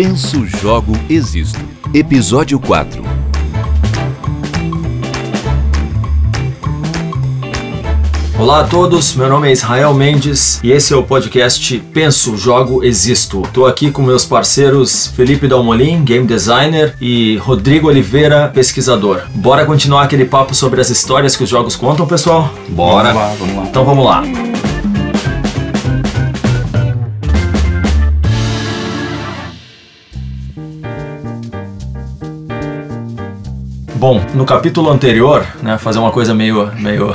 Penso, Jogo, Existo. Episódio 4. Olá a todos, meu nome é Israel Mendes e esse é o podcast Penso, Jogo, Existo. Estou aqui com meus parceiros Felipe Dalmolin, game designer, e Rodrigo Oliveira, pesquisador. Bora continuar aquele papo sobre as histórias que os jogos contam, pessoal? Bora! Vamos lá, vamos lá. Então vamos lá. Bom, no capítulo anterior, né, fazer uma coisa meio meio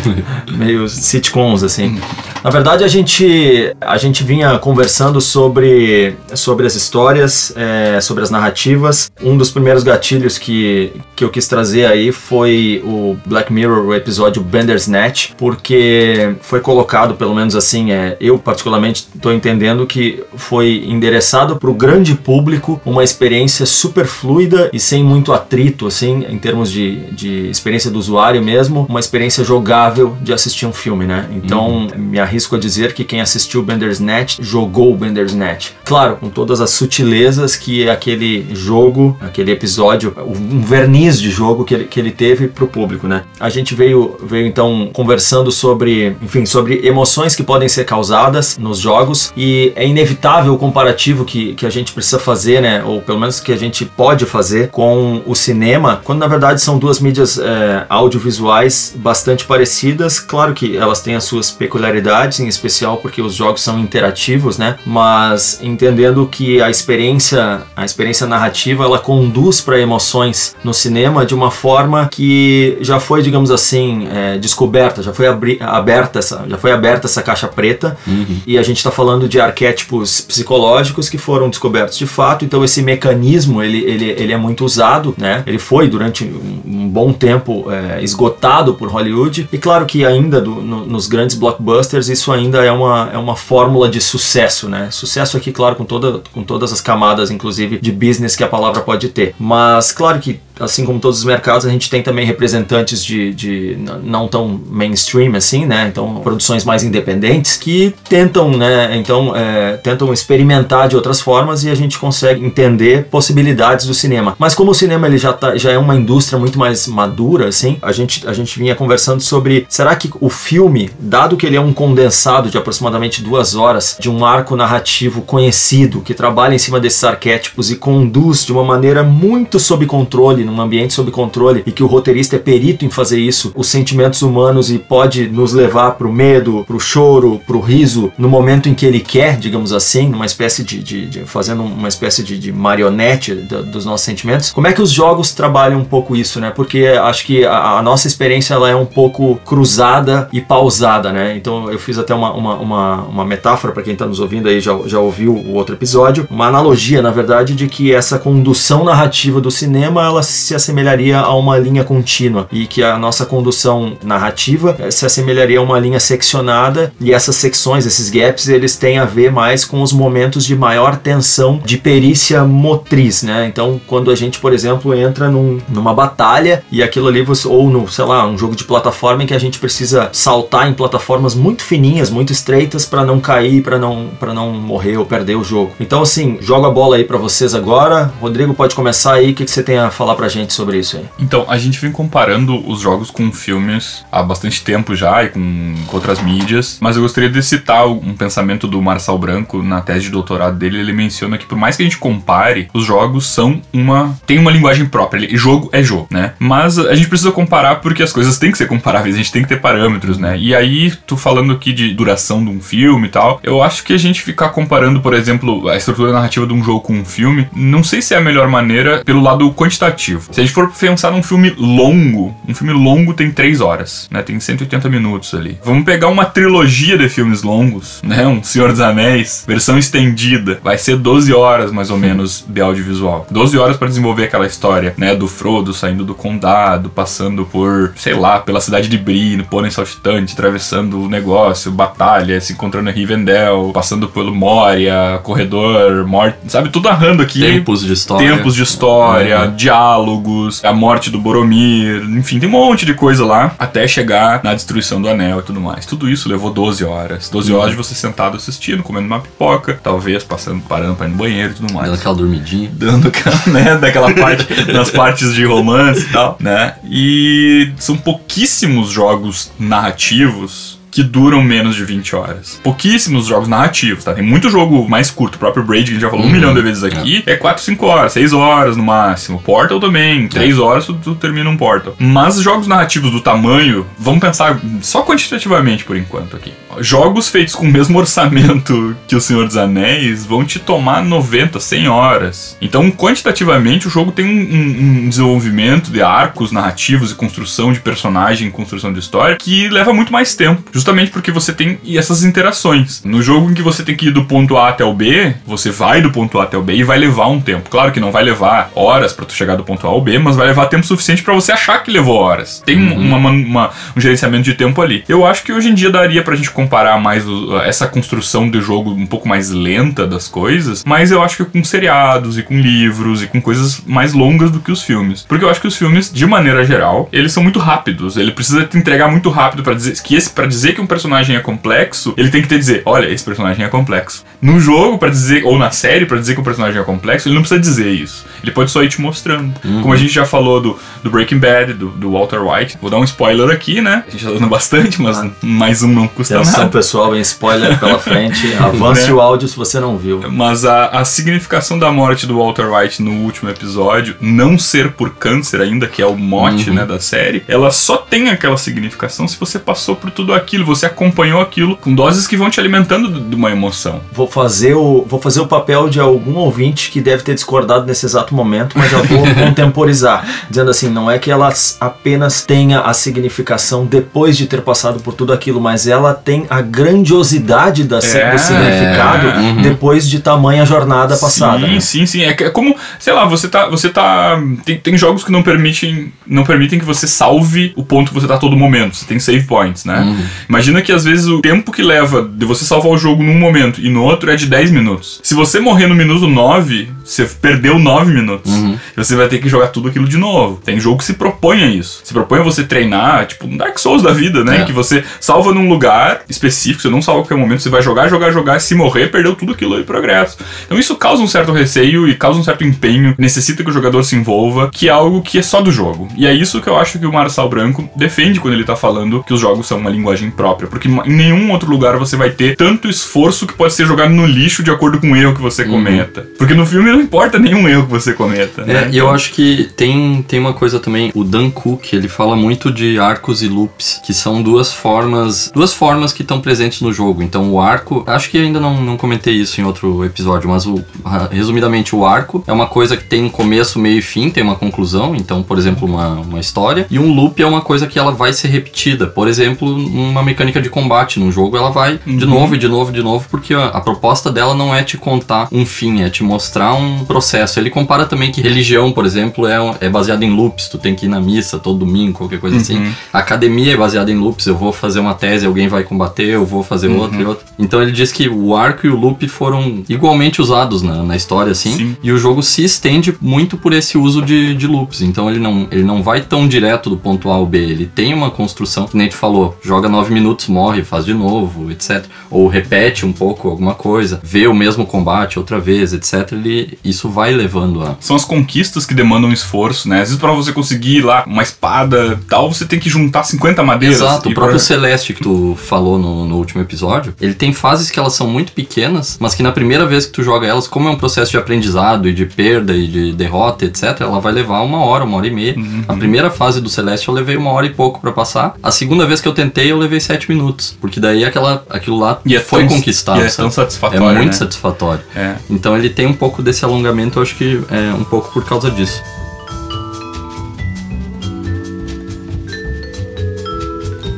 meio sitcoms assim. Na verdade, a gente a gente vinha conversando sobre sobre as histórias, é, sobre as narrativas. Um dos primeiros gatilhos que que eu quis trazer aí foi o Black Mirror, o episódio Bandersnatch, porque foi colocado, pelo menos assim, é, eu particularmente estou entendendo que foi endereçado para o grande público uma experiência super fluida e sem muito atrito, assim, em termos de, de experiência do usuário mesmo, uma experiência jogável de assistir um filme, né? Então, uhum. me arrisco a dizer que quem assistiu Bandersnatch jogou o Bandersnatch. Claro, com todas as sutilezas que aquele jogo, aquele episódio, um verniz de jogo que ele, que ele teve pro público, né? A gente veio, veio então conversando sobre, enfim, sobre emoções que podem ser causadas nos jogos e é inevitável o comparativo que, que a gente precisa fazer, né? Ou pelo menos que a gente pode fazer com o cinema, quando na verdade são duas mídias é, audiovisuais bastante parecidas. Claro que elas têm as suas peculiaridades, em especial porque os jogos são interativos, né? Mas entendendo que a experiência, a experiência narrativa, ela conduz para emoções no cinema de uma forma que já foi, digamos assim, é, descoberta, já foi aberta essa, já foi aberta essa caixa preta uhum. e a gente está falando de arquétipos psicológicos que foram descobertos de fato. Então esse mecanismo ele, ele, ele é muito usado, né? Ele foi durante um bom tempo é, esgotado por Hollywood. E claro que ainda do, no, nos grandes blockbusters isso ainda é uma, é uma fórmula de sucesso, né? Sucesso aqui, claro, com, toda, com todas as camadas, inclusive, de business que a palavra pode ter. Mas claro que assim como todos os mercados, a gente tem também representantes de, de não tão mainstream assim, né? Então, produções mais independentes que tentam, né? Então, é, tentam experimentar de outras formas e a gente consegue entender possibilidades do cinema. Mas como o cinema ele já, tá, já é uma indústria muito mais madura, assim, a gente, a gente vinha conversando sobre será que o filme, dado que ele é um condensado de aproximadamente duas horas de um arco narrativo conhecido que trabalha em cima desses arquétipos e conduz de uma maneira muito sob controle num ambiente sob controle e que o roteirista é perito em fazer isso, os sentimentos humanos e pode nos levar pro medo, pro choro, pro riso, no momento em que ele quer, digamos assim, numa espécie de, de, de fazendo uma espécie de, de marionete do, dos nossos sentimentos. Como é que os jogos trabalham um pouco isso, né? Porque acho que a, a nossa experiência ela é um pouco cruzada e pausada, né? Então eu fiz até uma, uma, uma, uma metáfora para quem está nos ouvindo aí já, já ouviu o outro episódio, uma analogia, na verdade, de que essa condução narrativa do cinema ela se assemelharia a uma linha contínua e que a nossa condução narrativa eh, se assemelharia a uma linha seccionada e essas secções, esses gaps, eles têm a ver mais com os momentos de maior tensão de perícia motriz, né? Então, quando a gente, por exemplo, entra num, numa batalha e aquilo ali, ou no, sei lá, um jogo de plataforma em que a gente precisa saltar em plataformas muito fininhas, muito estreitas para não cair, para não para não morrer ou perder o jogo. Então, assim, jogo a bola aí para vocês agora. Rodrigo, pode começar aí. O que, que você tem a falar pra pra gente sobre isso aí. Então, a gente vem comparando os jogos com filmes há bastante tempo já e com, com outras mídias, mas eu gostaria de citar um pensamento do Marçal Branco na tese de doutorado dele. Ele menciona que por mais que a gente compare, os jogos são uma. tem uma linguagem própria. Ele, jogo é jogo, né? Mas a gente precisa comparar porque as coisas têm que ser comparáveis, a gente tem que ter parâmetros, né? E aí, tu falando aqui de duração de um filme e tal, eu acho que a gente ficar comparando, por exemplo, a estrutura narrativa de um jogo com um filme, não sei se é a melhor maneira pelo lado quantitativo. Se a gente for pensar num filme longo, um filme longo tem 3 horas, né? Tem 180 minutos ali. Vamos pegar uma trilogia de filmes longos, né? Um Senhor dos Anéis, versão estendida. Vai ser 12 horas, mais ou menos, de audiovisual. 12 horas para desenvolver aquela história, né? Do Frodo saindo do condado, passando por, sei lá, pela cidade de Bree, no pônei saltitante, atravessando o negócio, batalha, se encontrando em Rivendell, passando pelo Moria, corredor, morte, sabe? Tudo narrando aqui. Tempos de história. Tempos de história, uhum. diálogo diálogos, a morte do Boromir, enfim, tem um monte de coisa lá até chegar na destruição do anel e tudo mais. Tudo isso levou 12 horas. 12 horas de você sentado assistindo, comendo uma pipoca, talvez passando, parando pra ir no banheiro e tudo mais. Dando aquela dormidinha. Dando aquela, né, daquela parte, nas partes de romance e tal, né? E são pouquíssimos jogos narrativos que duram menos de 20 horas. Pouquíssimos jogos narrativos, tá? Tem muito jogo mais curto. O próprio Braid, que a gente já falou um milhão de vezes aqui, é 4, 5 horas, 6 horas no máximo. Portal também, 3 horas tu, tu termina um Portal. Mas jogos narrativos do tamanho, vamos pensar só quantitativamente por enquanto aqui. Jogos feitos com o mesmo orçamento que o Senhor dos Anéis vão te tomar 90, 100 horas. Então, quantitativamente, o jogo tem um, um- desenvolvimento de arcos narrativos e construção de personagem, construção de história, que leva muito mais tempo. Justamente porque você tem essas interações. No jogo em que você tem que ir do ponto A até o B, você vai do ponto A até o B e vai levar um tempo. Claro que não vai levar horas pra tu chegar do ponto A ao B, mas vai levar tempo suficiente pra você achar que levou horas. Tem um- uma, uma- um gerenciamento de tempo ali. Eu acho que hoje em dia daria pra gente comparar mais o- essa construção de jogo um pouco mais lenta das coisas, mas eu acho que com seriados e com livros e com coisas mais longas do que os filmes. Porque eu acho que os filmes, de maneira geral, eles são muito rápidos. Ele precisa te entregar muito rápido pra dizer que esse para dizer que um personagem é complexo, ele tem que te dizer, olha, esse personagem é complexo. No jogo pra dizer ou na série pra dizer que um personagem é complexo, ele não precisa dizer isso. Ele pode só ir te mostrando. Como a gente já falou do, do Breaking Bad, do, do Walter White. Vou dar um spoiler aqui, né? A gente tá dando bastante, mas mais um não custa Atenção, nada. pessoal, vem spoiler pela frente. Avance Né? o áudio se você não viu. Mas a, a significação da morte do Walter White no último episódio, não ser por câncer ainda, que é o mote né, da série, ela só tem aquela significação se você passou por tudo aquilo, você acompanhou aquilo com doses que vão te alimentando de uma emoção. Vou fazer, o, vou fazer o papel de algum ouvinte que deve ter discordado nesse exato momento, mas já vou contemporizar. Dizendo assim, não é que ela apenas tenha a significação depois de ter passado por tudo aquilo, mas ela tem a grandiosidade da, É. do significado Uhum. depois de tamanha jornada passada. Sim, né? sim, sim. É, é como, sei lá, você tá. Você tá. Tem, tem jogos que não permitem. Não permitem que você salve o ponto que você tá a todo momento. Você tem save points, né? Imagina que às vezes o tempo que leva de você salvar o jogo num momento e no outro é de 10 minutos. Se você morrer no minuto 9, você perdeu 9 minutos. E você vai ter que jogar tudo aquilo de novo. Tem jogo que se propõe a isso. Se propõe a você treinar, tipo, um Dark Souls da vida, né? É. Que você salva num lugar específico, você não salva a qualquer momento, você vai jogar, jogar, jogar, e se morrer, perdeu tudo aquilo aí, progresso. Então isso causa um certo receio e causa um certo empenho, necessita que o jogador se envolva, que é algo que é só do jogo. E é isso que eu acho que o Marçal Branco defende quando ele tá falando que os jogos são uma linguagem própria, porque em nenhum outro lugar você vai ter tanto esforço que pode ser jogado no lixo de acordo com o erro que você cometa. Porque no filme não importa nenhum erro que você cometa, né? É, e eu acho que tem, tem uma coisa também, o Dan Cook, ele fala muito de arcos e loops, que são duas formas, duas formas que estão presentes no jogo. Então o arco, acho que ainda não, não comentei isso em outro episódio, mas o, ah, resumidamente o arco é uma coisa que tem um começo, meio e fim, tem uma conclusão, então, por exemplo, uma, uma história, e um loop é uma coisa que ela vai ser repetida. Por exemplo, uma mecânica de combate num jogo, ela vai de Uhum. novo e de novo e de novo, porque a, a proposta dela não é te contar um fim, é te mostrar um processo. Ele compara também que religião, por exemplo, é, é baseada em loops, tu tem que ir na missa todo domingo, qualquer coisa assim. A academia é baseada em loops, eu vou fazer uma tese, alguém vai combater, eu vou fazer outra e outra. Então ele diz que o arco e o loop foram igualmente usados na, na história, assim, Sim. e o jogo se estende muito por esse uso de, de loops. Então ele não, ele não vai tão direto do ponto A ao B, ele tem uma construção, que nem tu falou, joga nove minutos, morre, faz de novo, etc. Ou repete um pouco alguma coisa, vê o mesmo combate outra vez, etc. Ele, isso vai levando a. São as conquistas que demandam esforço, né? Às vezes pra você conseguir lá uma espada tal, você tem que juntar 50 madeiras. Exato, o próprio pra- Celeste que tu falou no, no último episódio, ele tem fases que elas são muito pequenas, mas que na primeira vez que tu joga elas, como é um processo de aprendizado e de perda e de derrota, etc., ela vai levar uma hora, uma hora e meia. Uhum. A primeira fase do Celeste eu levei uma hora e pouco pra passar. A segunda vez que eu tentei, eu levei sete minutos. Porque daí aquela, aquilo lá E é foi tão- conquistado. e é sabe? tão satisfatório, É muito né? satisfatório. É. Então ele tem um pouco desse alongamento, eu acho que é um pouco por causa disso.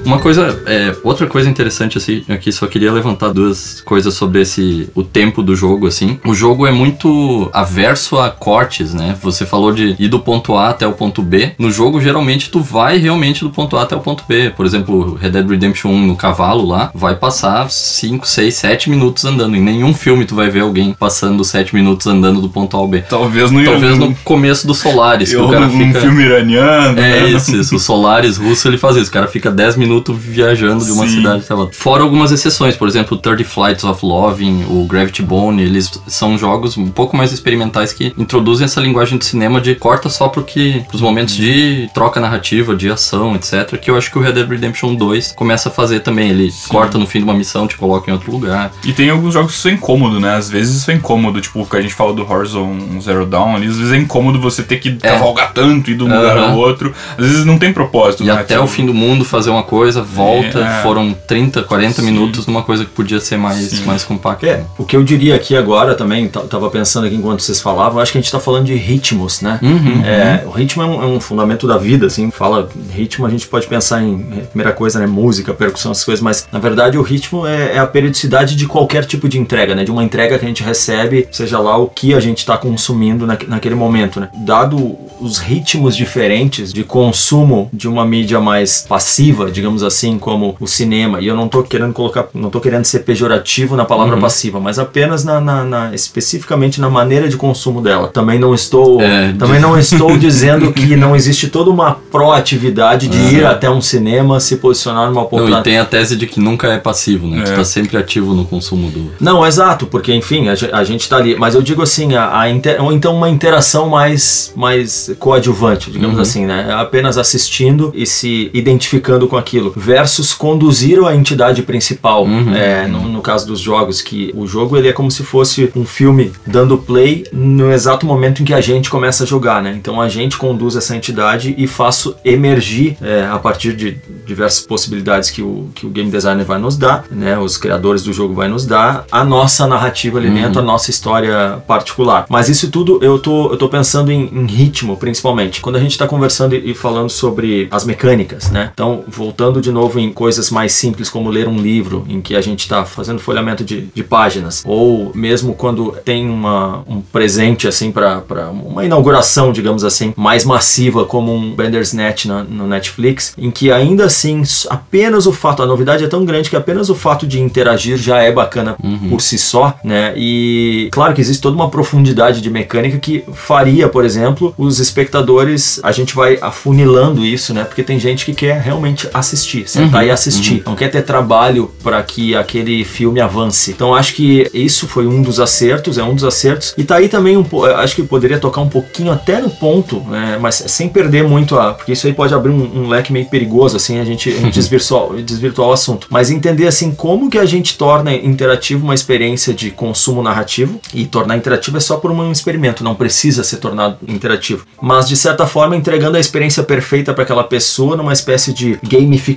Uma coisa, é, outra coisa interessante assim, aqui só queria levantar duas coisas sobre esse o tempo do jogo assim. O jogo é muito averso a cortes, né? Você falou de ir do ponto A até o ponto B. No jogo geralmente tu vai realmente do ponto A até o ponto B. Por exemplo, Red Dead Redemption 1 no cavalo lá, vai passar 5, 6, 7 minutos andando. Em nenhum filme tu vai ver alguém passando 7 minutos andando do ponto A ao B. Talvez no Talvez no começo do Solaris, que eu, o cara fica filme iraniano. é né? isso, isso. O Solaris russo ele faz isso. O cara fica 10 minutos viajando de uma Sim. cidade até outra. Fora algumas exceções, por exemplo, o 30 Flights of Loving, o Gravity Bone, eles são jogos um pouco mais experimentais que introduzem essa linguagem de cinema de corta só pro que, pros momentos de troca narrativa, de ação, etc. Que eu acho que o Red Dead Redemption 2 começa a fazer também. Ele corta no fim de uma missão, te coloca em outro lugar. E tem alguns jogos que são incômodos, né? Às vezes isso é incômodo, tipo, que a gente fala do Horizon Zero Dawn ali, às vezes é incômodo você ter que cavalgar tanto e de um lugar ao outro. Às vezes não tem propósito. E narrativo. até o fim do mundo fazer uma coisa, volta, É. foram 30, 40 Sim. minutos numa coisa que podia ser mais, Sim. mais compacta. É, o que eu diria aqui agora também, tava pensando aqui enquanto vocês falavam, acho que a gente tá falando de ritmos, né? Uhum. É, o ritmo é um, é um fundamento da vida, assim, fala ritmo, a gente pode pensar em, é, primeira coisa, né, música, percussão, essas coisas, mas na verdade o ritmo é, é a periodicidade de qualquer tipo de entrega, né? De uma entrega que a gente recebe, seja lá o que a gente está consumindo naque- naquele momento, né? Dado os ritmos diferentes de consumo de uma mídia mais passiva, digamos assim, como o cinema, e eu não tô querendo colocar, não tô querendo ser pejorativo na palavra Uhum. passiva, mas apenas na, na- na- especificamente na maneira de consumo dela. Também não estou, É, também não estou dizendo que não existe toda uma proatividade de ir até um cinema, se posicionar numa Não, e tem a tese de que nunca é passivo, né? Tu É. tá sempre ativo no consumo do. Não, exato, porque enfim, a, a gente tá ali. Mas eu digo assim, a, a inter- ou então uma interação mais, mais coadjuvante, digamos Uhum. assim, né? Apenas assistindo e se identificando com aquilo. Versus conduzir a entidade principal. Uhum. É, no, no caso dos jogos, que o jogo ele é como se fosse um filme dando play no exato momento em que a gente começa a jogar, né? Então a gente conduz essa entidade e faço emergir é, a partir de diversas possibilidades que o, que o game designer vai nos dar, né? Os criadores do jogo vai nos dar, a nossa narrativa ali dentro, a nossa história particular. Mas isso tudo eu tô, eu tô pensando em, em ritmo, principalmente. Quando a gente tá conversando e, e falando sobre as mecânicas, né? Então, voltando de novo em coisas mais simples como ler um livro, em que a gente tá fazendo folhamento de, de páginas, ou mesmo quando tem uma, um presente assim para uma inauguração, digamos assim, mais massiva como um Bandersnatch na, no Netflix, em que ainda assim apenas o fato, a novidade é tão grande que apenas o fato de interagir já é bacana por si só, né? E claro que existe toda uma profundidade de mecânica que faria, por exemplo, os espectadores, a gente vai afunilando isso, né? Porque tem gente que quer realmente assistir, sentar e assistir, não quer ter trabalho para que aquele filme avance. Então acho que isso foi um dos acertos, é um dos acertos. E tá aí também um po- acho que poderia tocar um pouquinho até no ponto, né? Mas sem perder muito a, porque isso aí pode abrir um, um leque meio perigoso assim, a gente, a gente desvirtuar, desvirtuar o assunto. Mas entender assim como que a gente torna interativo uma experiência de consumo narrativo e tornar interativo é só por um experimento, não precisa ser tornado interativo. Mas de certa forma entregando a experiência perfeita para aquela pessoa numa espécie de gamificação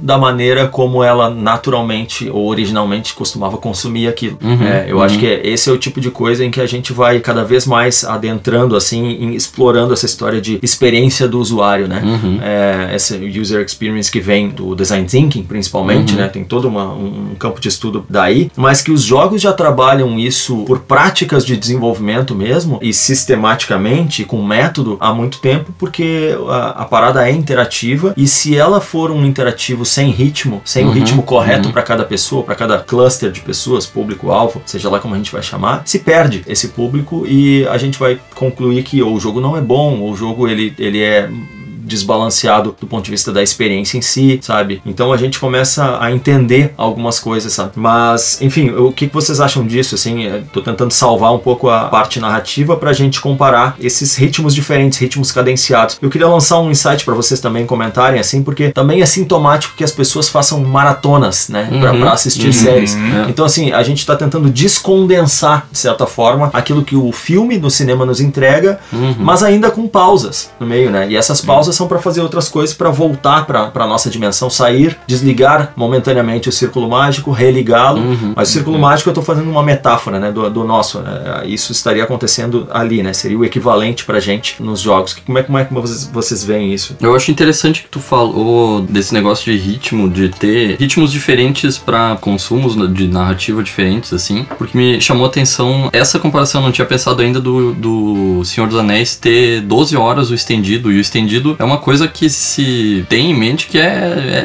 da maneira como ela naturalmente ou originalmente costumava consumir aquilo. Uhum, É, eu acho que é- esse é o tipo de coisa em que a gente vai cada vez mais adentrando assim, em explorando essa história de experiência do usuário, né? Uhum. É, essa user experience que vem do design thinking, principalmente, né? Tem todo uma- um campo de estudo daí, mas que os jogos já trabalham isso por práticas de desenvolvimento mesmo e sistematicamente, com método, há muito tempo, porque a, a parada é interativa e se ela for um interativo sem ritmo, sem o Uhum, ritmo correto uhum. para cada pessoa, para cada cluster de pessoas, público-alvo, seja lá como a gente vai chamar, se perde esse público e a gente vai concluir que ou o jogo não é bom, ou o jogo ele, ele é desbalanceado do ponto de vista da experiência em si, sabe? Então a gente começa a entender algumas coisas, sabe? Mas, enfim, o que vocês acham disso, assim? Eu Tô tentando salvar um pouco a parte narrativa pra gente comparar esses ritmos diferentes, ritmos cadenciados. Eu queria lançar um insight pra vocês também comentarem, assim, porque também é sintomático que as pessoas façam maratonas, né? Pra, Uhum, pra assistir uhum. séries. É. Então, assim, a gente está tentando descondensar, de certa forma, aquilo que o filme no cinema nos entrega, Uhum. mas ainda com pausas no meio, né? E essas pausas para fazer outras coisas, para voltar para a nossa dimensão, sair, desligar momentaneamente o círculo mágico, religá-lo. Uhum. Mas o círculo mágico eu estou fazendo uma metáfora né, do, do nosso. Né? Isso estaria acontecendo ali, né? Seria o equivalente pra gente nos jogos. Como é, como é que vocês, vocês veem isso? Eu acho interessante que tu falou desse negócio de ritmo, de ter ritmos diferentes para consumos de narrativa diferentes, assim, porque me chamou a atenção essa comparação. Eu não tinha pensado ainda do, do Senhor dos Anéis ter 12 horas o estendido, e o estendido é uma coisa que se tem em mente que é,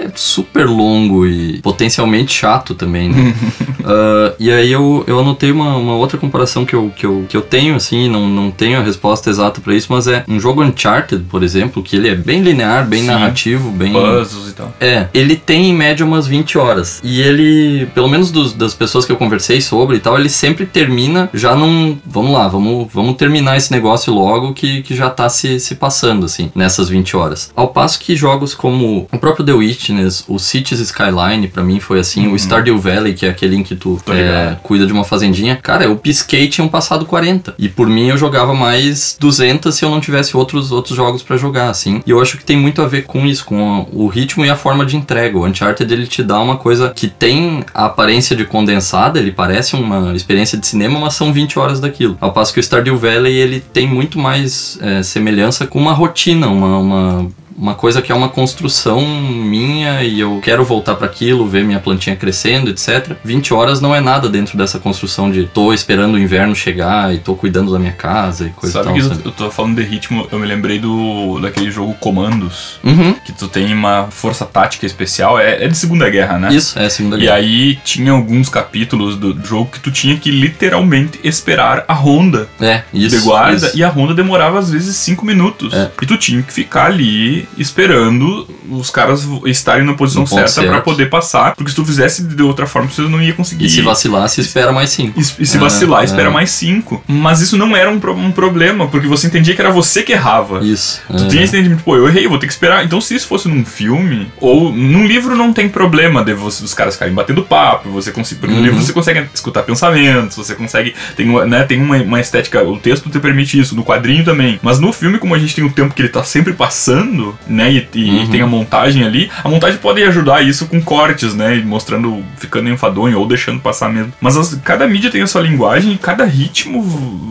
é super longo e potencialmente chato também, né? uh, e aí eu, eu anotei uma, uma outra comparação que eu, que, eu, que eu tenho, assim, não, não tenho a resposta exata para isso, mas é um jogo Uncharted, por exemplo, que ele é bem linear, bem Sim. narrativo, bem. Puzzles e tal. É, ele tem em média umas 20 horas. E ele, pelo menos dos- das pessoas que eu conversei sobre e tal, ele sempre termina já num. Vamos lá, vamos, vamos terminar esse negócio logo que, que já tá se, se passando, assim, nessas 20 horas. Ao passo que jogos como o próprio The Witness, o Cities Skyline, pra mim foi assim, o Stardew Valley, que é aquele em que tu é, cuida de uma fazendinha. Cara, eu pisquei e tinham passado 40. E por mim eu jogava mais 200 se eu não tivesse outros, outros jogos pra jogar, assim. E eu acho que tem muito a ver com isso, com o ritmo e a forma de entrega. O Uncharted ele te dá uma coisa que tem a aparência de condensada, ele parece uma experiência de cinema, mas são 20 horas daquilo. Ao passo que o Stardew Valley ele tem muito mais é, semelhança com uma rotina, uma, uma um, uma coisa que é uma construção minha e eu quero voltar para aquilo, ver minha plantinha crescendo, etc. 20 horas não é nada dentro dessa construção de tô esperando o inverno chegar e tô cuidando da minha casa e coisa Sabe e tal. que sabe? eu, tô falando de ritmo, eu me lembrei do daquele jogo Comandos, Uhum. que tu tem uma força tática especial, é, é de Segunda Guerra, né? Isso, é segunda E guerra. aí tinha alguns capítulos do jogo que tu tinha que literalmente esperar a ronda É, isso. de guarda isso. e a ronda demorava às vezes 5 minutos. É. E tu tinha que ficar ali esperando os caras estarem na posição certa pra certo. poder passar, porque se tu fizesse de outra forma você não ia conseguir. E se vacilar, se espera mais cinco. E, e se É, vacilar, é. espera mais 5. Mas isso não era um, um problema, porque você entendia que era você que errava. Isso. Tu é. tinha esse entendimento, pô, eu errei, vou ter que esperar. Então, se isso fosse num filme, ou num livro não tem problema de você, os caras ficarem batendo papo, você consegue, porque no Uhum. livro você consegue escutar pensamentos, você consegue, tem, né, tem uma, uma estética, o texto te permite isso, no quadrinho também. Mas no filme, como a gente tem o tempo que ele tá sempre passando, né, e, e Uhum. tem a montagem ali, a montagem pode ajudar isso com cortes, né, mostrando, ficando enfadonho ou deixando passar mesmo. Mas as- cada mídia tem a sua linguagem e cada ritmo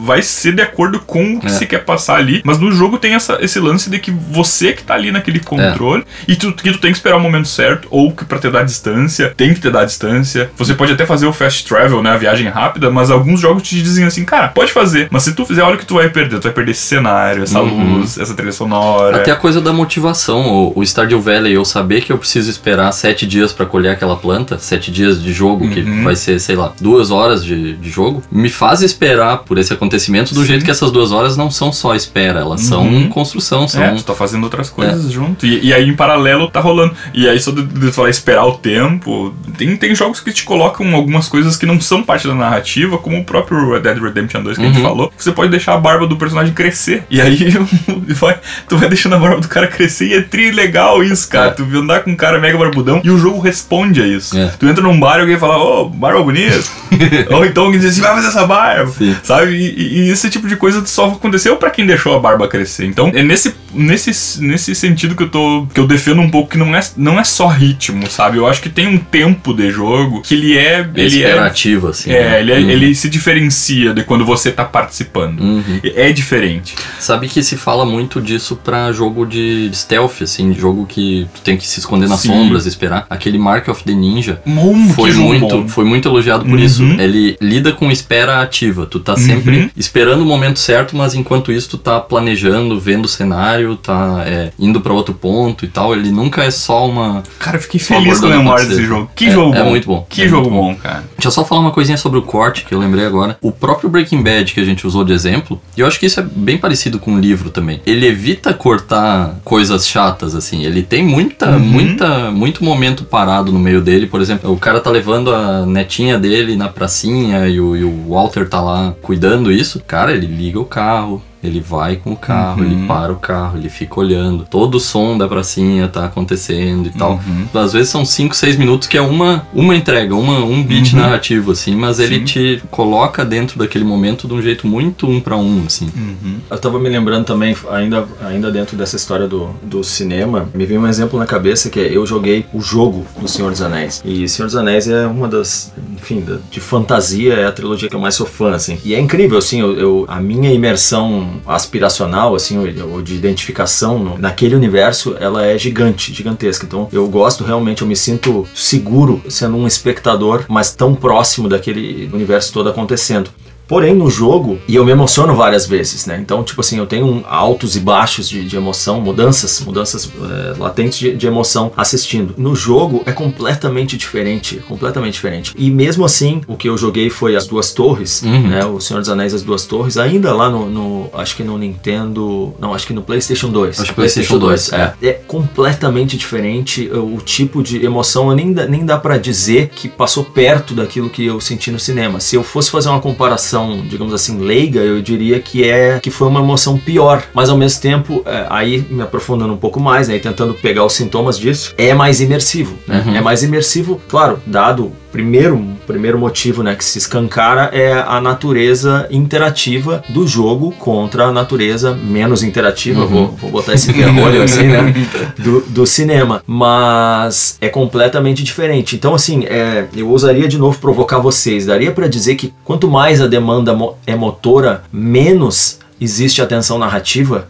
vai ser de acordo com o que É. se quer passar ali. Mas no jogo tem essa, esse lance de que você que tá ali naquele controle e tu, que tu tem que esperar o momento certo, ou que pra te dar distância, tem que te dar distância. Você pode até fazer o fast travel, né, a viagem rápida, mas alguns jogos te dizem assim, cara, pode fazer, mas se tu fizer, olha o que tu vai perder. Tu vai perder esse cenário, essa Uhum. luz, essa trilha sonora. Até a coisa da motivação, o, o Stardew Valley, eu saber que eu preciso esperar sete dias pra colher aquela planta, sete dias de jogo, que Uhum. vai ser, sei lá, duas horas de, de jogo, me faz esperar por esse acontecimento do Sim. jeito que essas duas horas não são só espera, elas são Uhum. construção, são. É, tu tá fazendo outras coisas junto. E, e aí em paralelo tá rolando. E aí, só de, de falar esperar o tempo, tem, tem jogos que te colocam algumas coisas que não são parte da narrativa, como o próprio Red Dead Redemption 2 que a gente Uhum. falou, que você pode deixar a barba do personagem crescer. E aí vai, tu vai deixando a barba do cara crescer e é tri legal isso, cara. É. Tu andar com um cara mega barbudão e o jogo responde a isso. É. Tu entra num bar e alguém fala, ô, barba bonita. Ou então alguém diz assim, vai fazer essa barba. Sim. Sabe? E, e- esse tipo de coisa só aconteceu pra quem deixou a barba crescer. Então, é nesse, nesse, nesse sentido que eu tô. que eu defendo um pouco que não é, não é só ritmo, sabe? Eu acho que tem um tempo de jogo que ele é. É Ele é. esperativa, assim. É, né? ele, é- Uhum. ele se diferencia de quando você tá participando. Uhum. É diferente. Sabe que se fala muito disso pra jogo de stealth, assim, jogo que tu tem que se esconder nas Sim. sombras, esperar. Aquele Mark of the Ninja Mom, foi jogo muito, bom. foi muito elogiado por Uhum. isso. Ele lida com espera ativa. Tu tá sempre Uhum. esperando o momento certo, mas enquanto isso tu tá planejando, vendo o cenário, tá é, indo pra outro ponto e tal. Ele nunca é só uma. Cara, eu fiquei feliz com a memória desse jogo. Que É- jogo é bom. muito bom. Que É jogo muito bom, cara. Deixa eu só falar uma coisinha sobre o corte que eu lembrei agora. O próprio Breaking Bad que a gente usou de exemplo, e eu acho que isso é bem parecido com o livro também. Ele evita cortar coisas chatas, assim. Ele tem muita, Uhum. muita, muito momento parado no meio dele. Por exemplo, o cara tá levando a netinha dele na pracinha e o, e o Walter tá lá cuidando isso. Cara, ele liga o carro. Ele vai com o carro, Uhum. ele para o carro, ele fica olhando. Todo o som da pracinha tá acontecendo e tal. Uhum. Às vezes são 5, 6 minutos que é uma, uma entrega, uma, um beat Uhum. narrativo, assim, mas ele Sim. te coloca dentro daquele momento de um jeito muito um pra um, assim. Uhum. Eu tava me lembrando também, ainda, ainda dentro dessa história do, do cinema, me veio um exemplo na cabeça que é eu joguei o jogo do Senhor dos Anéis. E Senhor dos Anéis é uma das, enfim, de fantasia, é a trilogia que eu mais sou fã, assim. E é incrível, assim, eu, eu- a minha imersão aspiracional, assim, ou, ou de identificação no- naquele universo, ela é gigante, gigantesca. Então eu gosto realmente, eu me sinto seguro sendo um espectador, mas tão próximo daquele universo todo acontecendo. Porém, no jogo, e eu me emociono várias vezes, né? Então, tipo assim, eu tenho um altos e baixos de, de emoção, mudanças, mudanças eh, latentes de, de emoção assistindo. No jogo é completamente diferente, completamente diferente. E mesmo assim, o que eu joguei foi as duas torres, Uhum. né? O Senhor dos Anéis, as duas torres, ainda lá no, no- acho que no Nintendo, não, acho que no PlayStation 2. Acho que PlayStation 2, é. É completamente diferente o, o tipo de emoção, nem dá, nem dá para dizer que passou perto daquilo que eu senti no cinema. Se eu fosse fazer uma comparação, digamos assim, leiga, eu diria que é que foi uma emoção pior, mas ao mesmo tempo, é, aí me aprofundando um pouco mais, né, e tentando pegar os sintomas disso, é mais imersivo, né? Uhum. É mais imersivo, claro, dado primeiro primeiro motivo né, que se escancara é a natureza interativa do jogo contra a natureza menos interativa, Uhum. vou, vou botar esse ferrolho assim, né? Do, do cinema. Mas é completamente diferente. Então, assim, é, eu ousaria de novo provocar vocês. Daria pra dizer que quanto mais a demanda mo- é motora, menos existe atenção narrativa?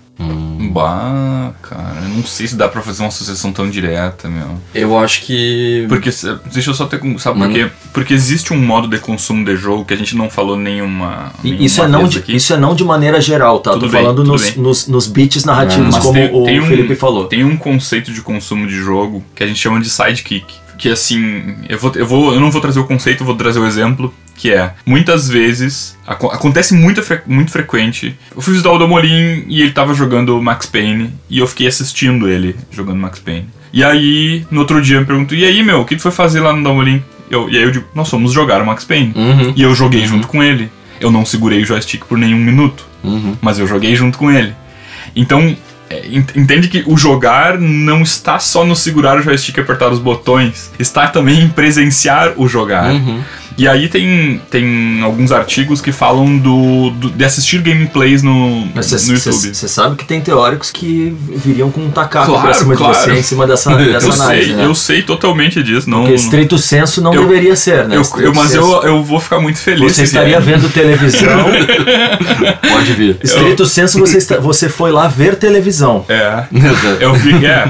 Bah, cara, eu não sei se dá pra fazer uma associação tão direta, meu. Eu acho que. Porque, deixa eu só ter. Sabe por Mano. quê? Porque existe um modo de consumo de jogo que a gente não falou nenhuma. Nenhuma isso é, não de, aqui. isso é não de maneira geral, tá? Tudo Tô bem, falando nos, nos, nos beats narrativos, Ah, Mas como tem- o tem um- Felipe falou. Tem um conceito de consumo de jogo que a gente chama de sidekick. Que assim, eu, vou, eu, vou, eu não vou trazer o conceito, eu vou trazer o exemplo, que é, muitas vezes, aco- acontece muito, fre- muito frequente, eu fui visitar o Domolin e ele tava jogando Max Payne, e eu fiquei assistindo ele jogando Max Payne. E aí, no outro dia, eu me pergunto, e aí, meu, o que tu foi fazer lá no Domolin? Eu, e aí eu digo, nós fomos jogar o Max Payne. Uhum, E eu joguei junto com ele. Eu não segurei o joystick por nenhum minuto uhum. mas eu joguei junto com ele. Então, é, ent- entende que o jogar não está só no segurar o joystick e apertar os botões, está também em presenciar o jogar. Uhum. E aí tem, tem alguns artigos que falam do, do- de assistir gameplays no, Mas no YouTube. você sabe que tem teóricos que viriam com um tacaco Claro, pra cima claro. de você em cima dessa, dessa Eu análise, sei, né? eu sei totalmente disso. Não, Porque estrito senso não Eu- deveria ser, né? eu- eu- mas eu, eu vou ficar muito feliz. Você estaria vendo televisão. Pode vir. estrito senso, você, está- você foi lá ver televisão. É. Eu fiquei, é,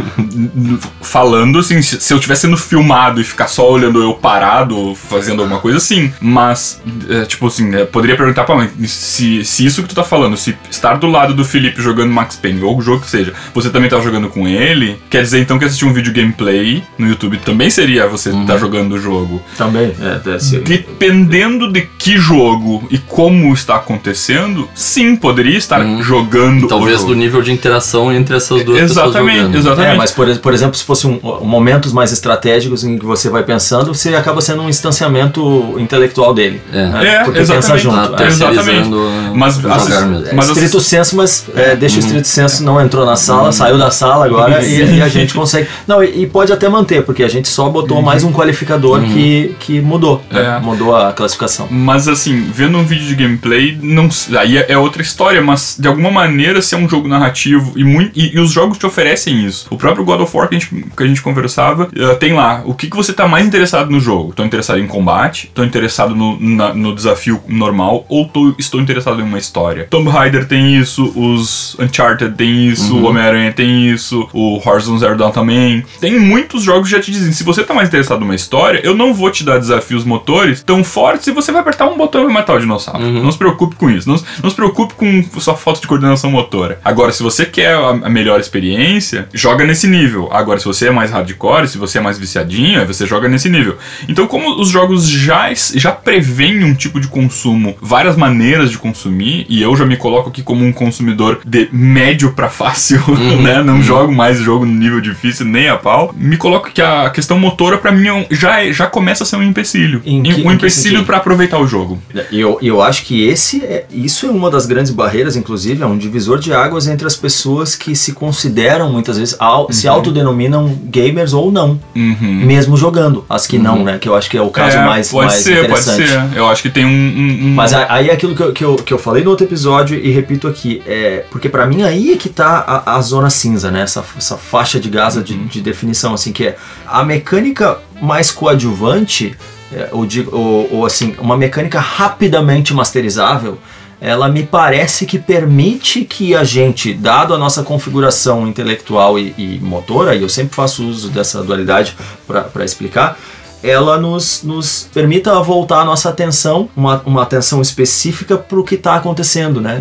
falando assim, se se eu estivesse sendo filmado e ficar só olhando eu parado, fazendo alguma coisa assim, mas, é, tipo assim, é, poderia perguntar pra mãe, se, se isso que tu tá falando, se estar do lado do Felipe jogando Max Payne, ou o jogo que seja, você também tá jogando com ele, quer dizer então que assistir um vídeo gameplay no YouTube também seria você tá jogando o jogo. Também, é, deve ser. Dependendo de que jogo e como está acontecendo, sim, poderia estar Hum. jogando Talvez o do nível de interação entre essas duas Exatamente, pessoas jogando. exatamente. É, mas por, por exemplo, se fosse um, um momentos mais estratégicos em que você vai pensando, você acaba sendo um instanciamento intelectual dele. É. né? É, Porque pensa exatamente. junto. Tá é. terceirizando Mas. É, Mas estrito senso, mas é, deixa o estrito senso não entrou na sala, saiu da sala agora e, e a gente consegue. Não, e, e pode até manter, porque a gente só botou mais um qualificador que, que mudou. né? É. Mudou a classificação. Mas assim, vendo um vídeo de gameplay, não, aí é é outra história, mas de alguma maneira se é um jogo narrativo e, muito, e, e os jogos te oferecem isso. O próprio God of War que a gente, que a gente conversava, eh, tem lá o que, que você tá mais interessado no jogo. Tô interessado em combate, tô interessado no, na- no desafio normal, ou tô, estou interessado em uma história. Tomb Raider tem isso, os Uncharted tem isso, o Homem-Aranha tem isso, o Horizon Zero Dawn também. Tem muitos jogos que já te dizem, se você tá mais interessado numa história, eu não vou te dar desafios motores tão fortes e você vai apertar um botão e vai matar o dinossauro. Não se preocupe com isso. Não, se- não se preocupe com sua falta de coordenação motora. Agora, se você quer a, a melhor experiência, joga nesse nível. Agora, se você é mais hardcore, se você é mais viciadinho, aí você joga nesse nível. Então, como os jogos já já, já prevêem um tipo de consumo, várias maneiras de consumir, e eu já me coloco aqui como um consumidor de médio para fácil, uhum, né? Não uhum. jogo mais jogo no nível difícil nem a pau. Me coloco que a questão motora para mim é já, é, já começa a ser um empecilho. Em que, um empecilho para aproveitar o jogo. Eu, eu acho que esse é, isso é uma das grandes barreiras, inclusive, é um divisor de águas entre as pessoas que se consideram muitas vezes, uhum. se autodenominam gamers ou não, uhum. mesmo jogando. As que não, uhum. né? Que eu acho que é o caso é, mais, pode mais ser, interessante. Pode ser. Eu acho que tem um. um. Mas aí é aquilo que eu, que, eu, que eu falei no outro episódio e repito aqui. É, porque para mim aí é que tá a, a zona cinza, né? Essa, essa faixa de Gaza de, de definição, assim, que é a mecânica mais coadjuvante, é, ou, ou, ou assim, uma mecânica rapidamente masterizável ela me parece que permite que a gente, dado a nossa configuração intelectual e, e motora, e eu sempre faço uso dessa dualidade para explicar, ela nos, nos permita voltar a nossa atenção, uma, uma atenção específica para o que está acontecendo, né?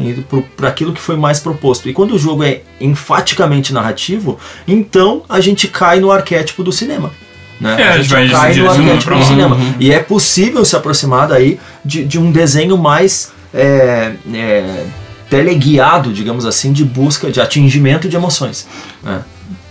Para aquilo que foi mais proposto. E quando o jogo é enfaticamente narrativo, então a gente cai no arquétipo do cinema. Né? É, a gente, a gente cai no arquétipo do cinema. Uhum. E é possível se aproximar daí de, de um desenho mais é, é, teleguiado, digamos assim, de busca, de atingimento de emoções. Né?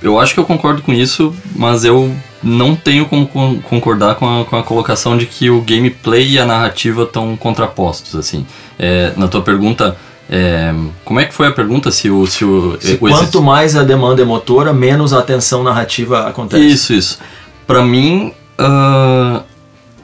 Eu acho que eu concordo com isso, mas eu não tenho como concordar com a, com a colocação de que o gameplay e a narrativa estão contrapostos. assim. É, na tua pergunta, é, como é que foi a pergunta? Se o. Se o, se o quanto mais a demanda é motora, menos a tensão narrativa acontece. Isso, isso. Para mim, uh,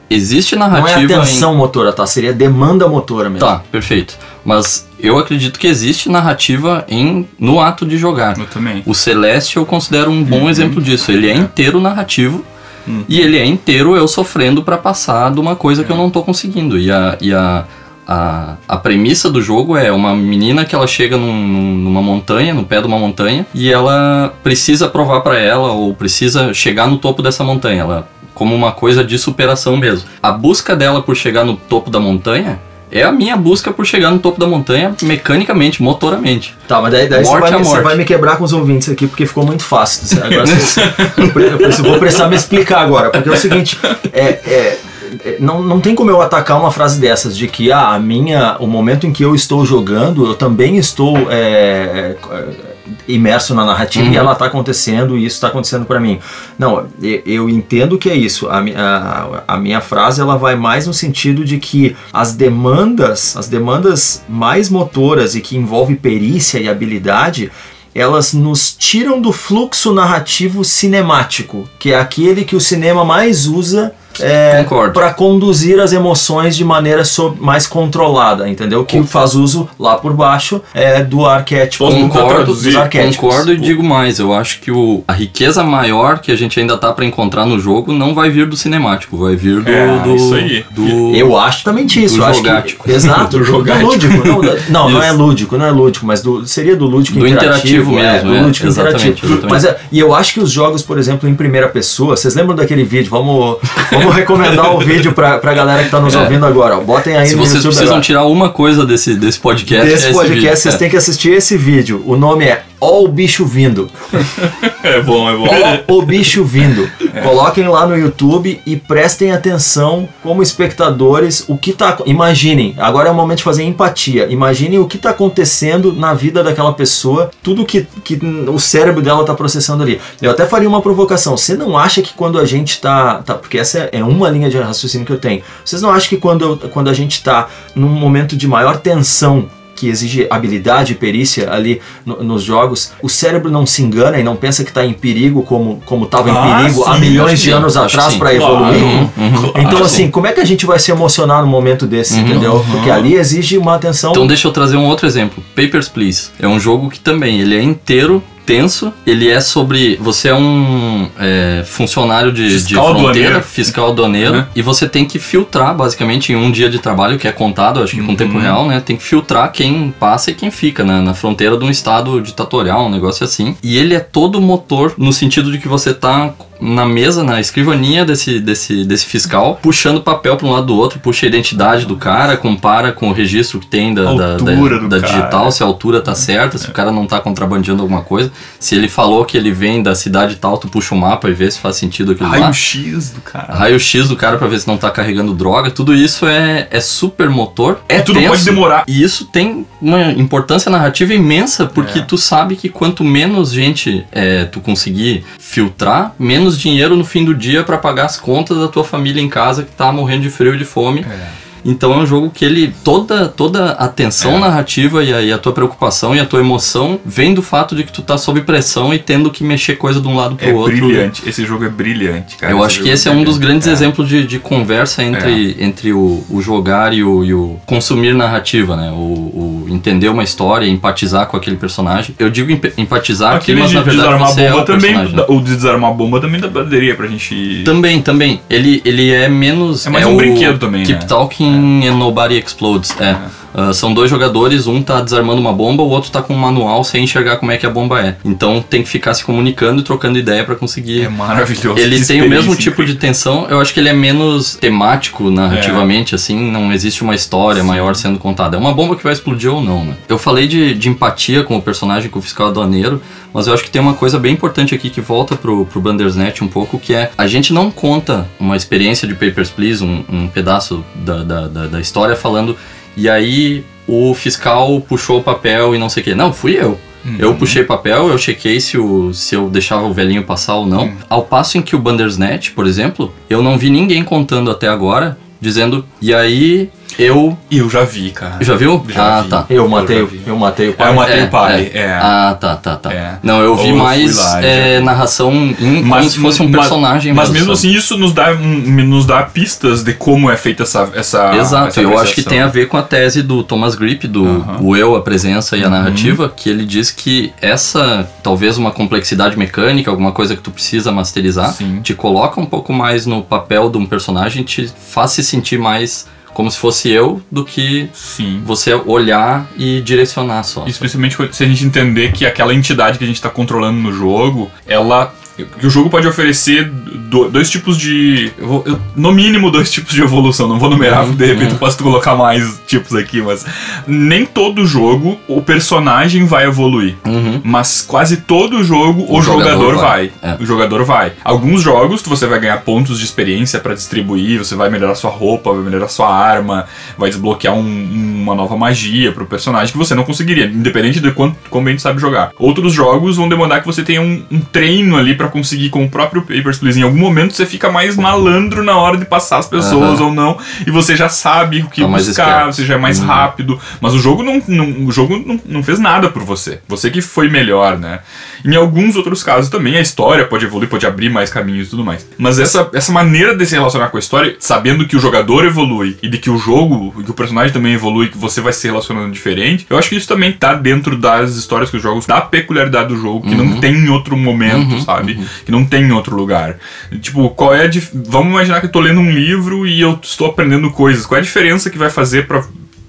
existe narrativa. Não é a tensão em... motora, tá? Seria demanda motora mesmo. Tá, perfeito. Mas eu acredito que existe narrativa em no ato de jogar. Eu também. O Celeste eu considero um bom uhum. exemplo disso. Ele é inteiro narrativo. Uhum. E ele é inteiro eu sofrendo para passar de uma coisa que eu não tô conseguindo. E a, e a, a, a premissa do jogo é uma menina que ela chega num, numa montanha, no pé de uma montanha, e ela precisa provar para ela, ou precisa chegar no topo dessa montanha. Ela como uma coisa de superação mesmo. A busca dela por chegar no topo da montanha é a minha busca por chegar no topo da montanha mecanicamente, motoramente. Tá, mas daí, daí você, vai, você, vai, me quebrar com os ouvintes aqui porque ficou muito fácil. Agora você, eu vou precisar me explicar agora, porque é o seguinte, é, é, é, não, não tem como eu atacar uma frase dessas de que ah, a minha, o momento em que eu estou jogando, eu também estou é, é imerso na narrativa uhum. e ela está acontecendo e isso está acontecendo para mim. Não, eu entendo que é isso. A, a, a, minha frase ela vai mais no sentido de que as demandas, as demandas mais motoras e que envolve perícia e habilidade, elas nos tiram do fluxo narrativo cinemático, que é aquele que o cinema mais usa é, para conduzir as emoções de maneira so, mais controlada, entendeu? Que faz uso lá por baixo é, do arquétipo. Concordo, dos arquétipos. concordo e digo mais, eu acho que o, a riqueza maior que a gente ainda tá para encontrar no jogo não vai vir do cinemático, vai vir do. É, do, isso aí. Do, eu acho também isso. Do acho jogático. Que, exato, do, do lúdico. Não, não, não, é lúdico, não é lúdico, mas do, seria do lúdico do interativo. interativo é, mesmo, é, do lúdico exatamente, interativo. Exatamente. Mas é, e eu acho que os jogos, por exemplo, em primeira pessoa, vocês lembram daquele vídeo? Vamos, vamos Vamos recomendar o vídeo pra, pra galera que tá nos é. ouvindo agora. Ó. Botem aí Se no vocês YouTube precisam agora. tirar uma coisa desse, desse podcast. Desse é podcast, vocês é. têm que assistir esse vídeo. O nome é Ó o bicho vindo. é bom, é bom. Ó o bicho vindo. É. Coloquem lá no YouTube e prestem atenção como espectadores o que tá. Imaginem, agora é o momento de fazer empatia. Imaginem o que tá acontecendo na vida daquela pessoa, tudo que, que o cérebro dela tá processando ali. Eu até faria uma provocação. Você não acha que quando a gente tá. tá porque essa é uma linha de raciocínio que eu tenho. Vocês não acham que quando, quando a gente tá num momento de maior tensão que exige habilidade e perícia ali no, nos jogos, o cérebro não se engana e não pensa que está em perigo como como estava ah, em perigo sim, há milhões de anos atrás para evoluir. Uhum, uhum, então assim, como é que a gente vai se emocionar num momento desse, uhum, entendeu? Porque ali exige uma atenção. Então deixa eu trazer um outro exemplo. Papers Please é um jogo que também ele é inteiro tenso. Ele é sobre. Você é um é, funcionário de, fiscal de fronteira, fiscal aduaneiro, uhum. e você tem que filtrar, basicamente, em um dia de trabalho, que é contado, acho que com uhum. tempo real, né? Tem que filtrar quem passa e quem fica né? na fronteira de um estado ditatorial, um negócio assim. E ele é todo motor no sentido de que você tá na mesa, na escrivaninha desse, desse, desse fiscal, puxando papel para um lado do outro, puxa a identidade do cara, compara com o registro que tem da, da, da, da digital, se a altura tá certa, se o cara não tá contrabandeando alguma coisa. Se ele falou que ele vem da cidade tal, tu puxa o mapa e vê se faz sentido aquilo lá. Raio X do cara. Raio-X do cara pra ver se não tá carregando droga, tudo isso é, é super motor. É E tudo tenso, pode demorar. E isso tem uma importância narrativa imensa, porque É. tu sabe que quanto menos gente é, tu conseguir filtrar, menos dinheiro no fim do dia pra pagar as contas da tua família em casa que tá morrendo de frio e de fome. É. Então é um jogo que ele. Toda, toda a tensão É. narrativa e a, e a tua preocupação e a tua emoção vem do fato de que tu tá sob pressão e tendo que mexer coisa de um lado pro É outro. brilhante. Esse jogo é brilhante, cara. Eu acho que esse é um dos grandes É. exemplos de, de conversa entre, entre o, o jogar e o, e o consumir narrativa, né? O, o entender uma história, empatizar com aquele personagem. Eu digo emp- empatizar aqui, mas na de verdade desarmar a você é bomba o também. né? O de desarmar a bomba também dá poderia pra gente. Também, também. Ele, ele é menos. É mais um brinquedo também, Keep né? Talking and Nobody Explodes. Eh. É. Ah, são dois jogadores, um tá desarmando uma bomba, o outro tá com um manual sem enxergar como é que a bomba é. Então tem que ficar se comunicando e trocando ideia pra conseguir É maravilhoso. Ele tem o mesmo tipo de tensão, eu acho que ele é menos temático narrativamente, assim, não existe uma história maior sendo contada. É uma bomba que vai explodir ou não, né? Eu falei de, de empatia com o personagem, com o fiscal aduaneiro, mas eu acho que tem uma coisa bem importante aqui que volta pro, pro Bandersnatch um pouco, que é a gente não conta uma experiência de Papers, Please, um, um pedaço da, da, da, da história falando, e aí o fiscal puxou o papel e não sei o quê. Não, fui eu. Eu puxei papel, eu chequei se, o, se eu deixava o velhinho passar ou não. Ao passo em que o Bandersnatch, por exemplo, eu não vi ninguém contando até agora, dizendo, e aí eu. Eu já vi, cara. Já viu? Já ah, vi. tá. Eu matei, vi. eu matei o É, pai. eu matei É, o pai. É. Ah, tá, tá, tá. É. Não, eu vi Ou eu mais lá e é, narração em, como se fosse um mas- personagem Mas mesmo, mesmo sabe? assim, isso nos dá, nos dá pistas de como é feita essa. essa Exato, essa eu acho que tem a ver com a tese do Thomas Grip, do Aham. o eu, a presença e a narrativa, que ele diz que essa, talvez uma complexidade mecânica, alguma coisa que tu precisa masterizar, Sim. te coloca um pouco mais no papel de um personagem, te faz se sentir mais como se fosse eu do que Sim. você olhar e direcionar só. Especialmente se a gente entender que aquela entidade que a gente está controlando no jogo, ela. Que o jogo pode oferecer do- dois tipos de. eu vou- eu- no mínimo, dois tipos de evolução. Não vou numerar, Uhum, de repente uhum. eu posso colocar mais tipos aqui, mas. Nem todo jogo o personagem vai evoluir. Uhum. Mas quase todo jogo o, O jogador, jogador vai. vai. É. O jogador vai. Alguns jogos você vai ganhar pontos de experiência pra distribuir, você vai melhorar sua roupa, vai melhorar sua arma, vai desbloquear um- uma nova magia pro personagem que você não conseguiria, independente de quanto como a gente sabe jogar. Outros jogos vão demandar que você tenha um, um treino ali pra conseguir com o próprio Papers, Please. Em algum momento você fica mais malandro na hora de passar as pessoas ou não, e você já sabe o que Tá buscar, você já é mais Uhum. rápido. Mas o jogo não, não- o jogo não, não fez nada por você. Você que foi melhor, né? Em alguns outros casos também a história pode evoluir, pode abrir mais caminhos e tudo mais. Mas essa, essa maneira de se relacionar com a história, sabendo que o jogador evolui e de que o jogo, que o personagem também evolui, que você vai se relacionando diferente, eu acho que isso também tá dentro das histórias que os jogos, da peculiaridade do jogo, que não Uhum. tem em outro momento, Uhum, sabe? Que não tem em outro lugar. Tipo, qual é a. Vamos imaginar que eu tô lendo um livro e eu estou aprendendo coisas. Qual é a diferença que vai fazer para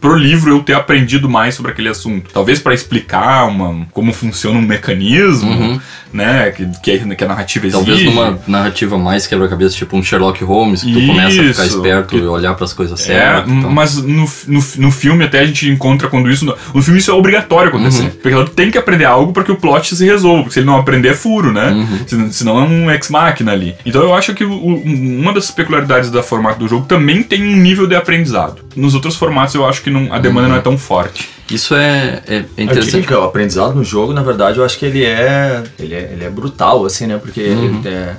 pro livro eu ter aprendido mais sobre aquele assunto? Talvez para explicar uma, como funciona um mecanismo, Uhum. né? Que, que, a- que a narrativa exige. Talvez numa narrativa mais quebra-cabeça, tipo um Sherlock Holmes, que tu começa a ficar Isso, esperto que- e olhar pras coisas É, certas. e tal. mas no, no, no filme até a gente encontra quando isso. No, filme isso é obrigatório acontecer. Uhum. Porque ela tem que aprender algo para que o plot se resolva. Porque se ele não aprender é furo, né? Uhum. Se- Senão é um ex-máquina ali. Então eu acho que o- uma das peculiaridades do formato do jogo também tem um nível de aprendizado. Nos outros formatos eu acho que não, a demanda Uhum. não é tão forte. Isso é, é, é Eu interessante. que o aprendizado no jogo, na verdade, eu acho que ele é, ele é, ele é brutal, assim, né? Porque Uhum. ele, é,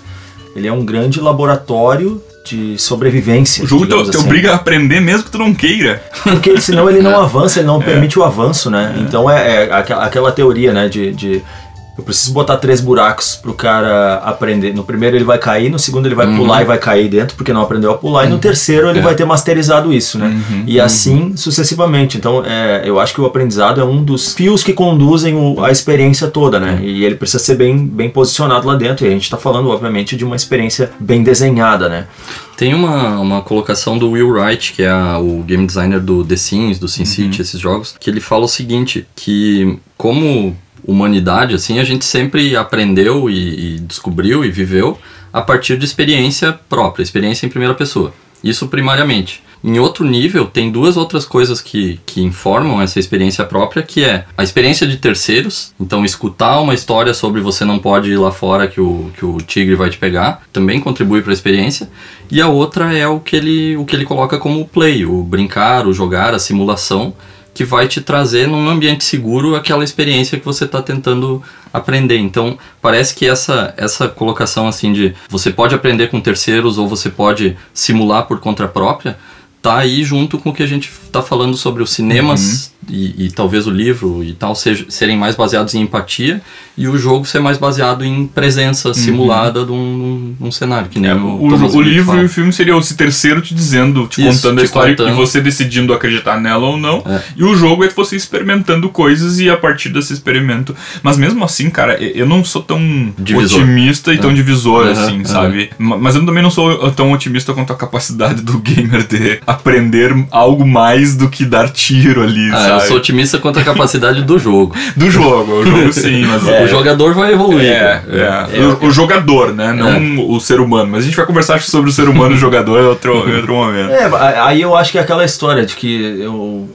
ele é um grande laboratório de sobrevivência. O jogo te, digamos te assim. obriga a aprender mesmo que tu não queira. Porque senão ele É. não avança, ele não permite o avanço, né? Então é, é aquela, aquela teoria, né? De, de eu preciso botar três buracos pro cara aprender. No primeiro ele vai cair, no segundo ele vai Uhum. pular e vai cair dentro porque não aprendeu a pular, e no terceiro ele É. vai ter masterizado isso, né? Uhum. E assim sucessivamente. Então é, eu acho que o aprendizado é um dos fios que conduzem o- a experiência toda, né? E ele precisa ser bem, bem posicionado lá dentro. E a gente tá falando, obviamente, de uma experiência bem desenhada, né? Tem uma, uma colocação do Will Wright, que é a- o game designer do The Sims, do SimCity, esses jogos, que ele fala o seguinte, que como humanidade, assim, a gente sempre aprendeu e, e descobriu e viveu a partir de experiência própria, experiência em primeira pessoa. Isso primariamente. Em outro nível, tem duas outras coisas que, que informam essa experiência própria, que é a experiência de terceiros. Então, escutar uma história sobre você não pode ir lá fora que o, que o tigre vai te pegar, também contribui para a experiência. E a outra é o que, ele, o que ele coloca como play, o brincar, o jogar, a simulação, que vai te trazer num ambiente seguro aquela experiência que você está tentando aprender. Então, parece que essa, essa colocação assim de você pode aprender com terceiros ou você pode simular por conta própria, tá aí junto com o que a gente está falando sobre os cinemas uhum. E, e, talvez o livro e tal seja, serem mais baseados em empatia e o jogo ser mais baseado em presença uhum. simulada de um, um, cenário. Que nem é, o, o, o livro fala. e o filme seria esse terceiro te dizendo, te Isso, contando te a história contando. e você decidindo acreditar nela ou não. É. E o jogo é você experimentando coisas e a partir desse experimento. Mas mesmo assim, cara, eu não sou tão divisor. otimista e tão é. divisor uhum, assim, sabe? Mas eu também não sou tão otimista quanto a capacidade do gamer de aprender algo mais do que dar tiro ali, ah, sabe? Eu sou otimista quanto a capacidade do jogo. do jogo, o jogo sim, mas... É. O jogador vai evoluir. É, é. é. O, o, jogador, né? Não é. o ser humano. Mas a gente vai conversar sobre o ser humano e o jogador em outro, em outro momento. É, aí eu acho que é aquela história de que eu,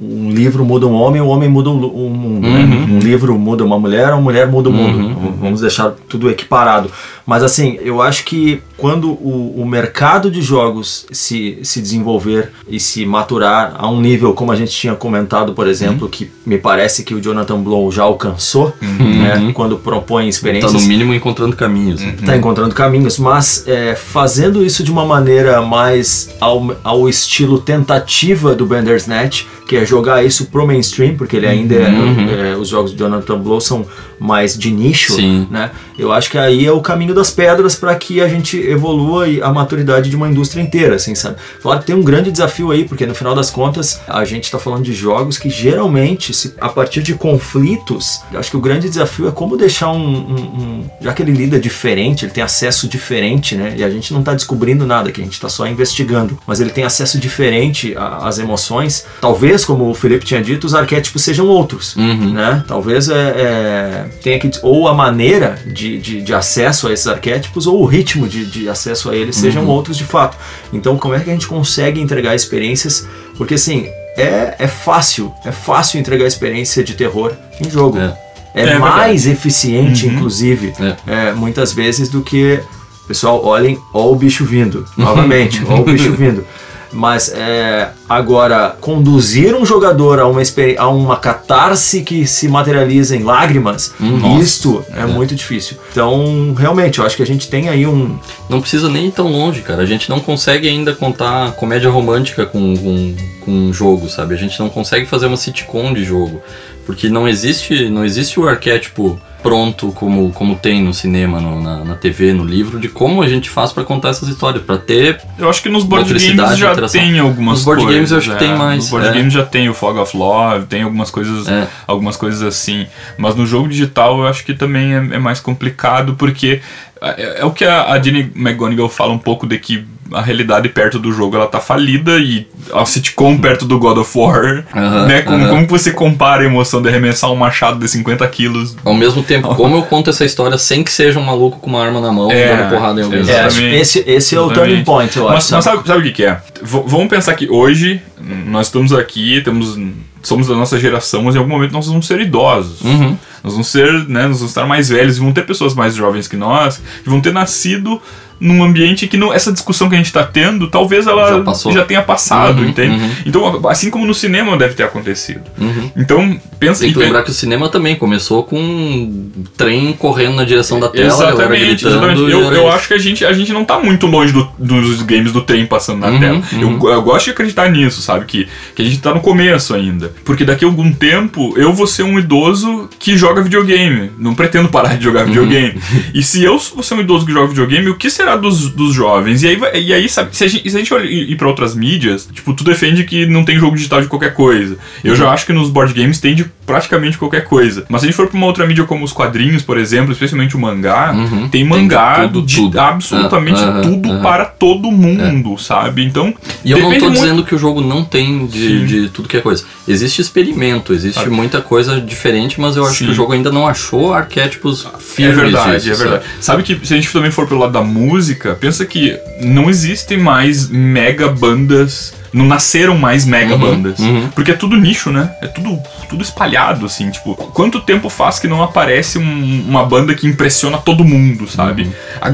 um livro muda um homem, o um homem muda um, mundo. Né? Uhum. Né? Um livro muda uma mulher, uma mulher muda o mundo. Uhum. Vamos deixar tudo equiparado. Mas assim, eu acho que quando o, o, mercado de jogos se, se desenvolver e se maturar a um nível como a gente tinha comentado, por exemplo, uhum. que me parece que o Jonathan Blow já alcançou, uhum. né, quando propõe experiências. Está no mínimo encontrando caminhos. Está uhum. encontrando caminhos, mas é, fazendo isso de uma maneira mais ao, ao estilo tentativa do Bandersnatch, que é jogar isso pro mainstream, porque ele ainda é, uhum. é, os jogos de Jonathan Blow são mais de nicho, Sim. né? Eu acho que aí é o caminho das pedras para que a gente evolua a maturidade de uma indústria inteira, assim, sabe? Claro que tem um grande desafio aí, porque no final das contas a gente está falando de jogos que geralmente, se, a partir de conflitos, acho que o grande desafio é como deixar um, um, um já que ele lida diferente, ele tem acesso diferente, né? E a gente não está descobrindo nada, que a gente está só investigando, mas ele tem acesso diferente às emoções. Talvez, como o Felipe tinha dito, os arquétipos sejam outros, uhum. né? Talvez é, é, tenha que ou a maneira de, de, de acesso a esses arquétipos ou o ritmo de, de acesso a eles sejam uhum. outros de fato. Então, como é que a gente consegue entregar experiências? Porque assim, é, é fácil, é fácil entregar experiência de terror em jogo. É, é, é mais verdade. eficiente, uhum. inclusive, é. é. muitas vezes, do que. Pessoal, olhem, ó o bicho vindo. Novamente, ó o bicho vindo. Mas é, agora, conduzir um jogador a uma, a uma catarse que se materializa em lágrimas, hum, isto é, é, muito difícil. Então, realmente, eu acho que a gente tem aí um. Não precisa nem ir tão longe, cara. A gente não consegue ainda contar comédia romântica com, com, com um jogo, sabe? A gente não consegue fazer uma sitcom de jogo. Porque não existe, não existe o arquétipo pronto como, como tem no cinema, no, na, na TV, no livro, de como a gente faz para contar essas histórias, para ter. Eu acho que nos board games já tem algumas nos board coisas. games eu acho é, que tem mais. Nos board é. games já tem o Fog of Love, tem algumas coisas, é. algumas coisas assim. Mas no jogo digital eu acho que também é, é mais complicado porque é, é, o que a, a Jenny McGonigal fala um pouco de que a realidade perto do jogo ela tá falida e a sitcom perto do God of War, né? Como, como você compara a emoção de arremessar um machado de 50 quilos? Ao mesmo tempo, como eu conto essa história sem que seja um maluco com uma arma na mão é, dando porrada em alguém? É, esse, esse é o turning point, eu acho. Mas, mas sabe, sabe o que, que é? V vamos pensar que hoje nós estamos aqui, temos somos da nossa geração, mas em algum momento nós vamos ser idosos. Uhum. Nós vamos ser, né, nós vamos estar mais velhos, e vão ter pessoas mais jovens que nós, que vão ter nascido num ambiente que não, essa discussão que a gente está tendo, talvez ela já, já tenha passado, uhum, entende? Uhum. Então, assim como no cinema deve ter acontecido. Uhum. Então, pensa... Tem que lembrar que o cinema também começou com um trem correndo na direção da tela, exatamente, exatamente. Eu, eu acho que a gente, a gente não está muito longe do, dos games do trem passando na uhum, tela. Eu, uhum. eu, gosto de acreditar nisso, sabe? Que, que a gente está no começo ainda. Porque daqui a algum tempo, eu vou ser um idoso que joga videogame. Não pretendo parar de jogar uhum. videogame. E se eu vou ser um idoso que joga videogame, o que será será dos, dos jovens? E aí, e aí sabe, se a gente, se a gente olhar- ir pra outras mídias, tipo, tu defende que não tem jogo digital de qualquer coisa. Eu Uhum. já acho que nos board games tem de praticamente qualquer coisa. Mas se a gente for pra uma outra mídia como os quadrinhos, por exemplo, especialmente o mangá, Uhum. tem Tem mangá tudo, de tudo. absolutamente Ah, aham, tudo aham. para todo mundo, sabe? Então, E eu não tô muito- dizendo que o jogo não tem de, de tudo que é coisa. Existe experimento, existe Ah. muita coisa diferente, mas eu acho Sim. que o jogo ainda não achou arquétipos É firmes verdade, disso, é sabe? verdade. Sabe que se a gente também for pelo lado da música, pensa que não existem mais mega bandas. Não nasceram mais mega Uhum, bandas. uhum. Porque é tudo nicho, né? É tudo, tudo espalhado, assim. Tipo, quanto tempo faz que não aparece um- uma banda que impressiona todo mundo, sabe?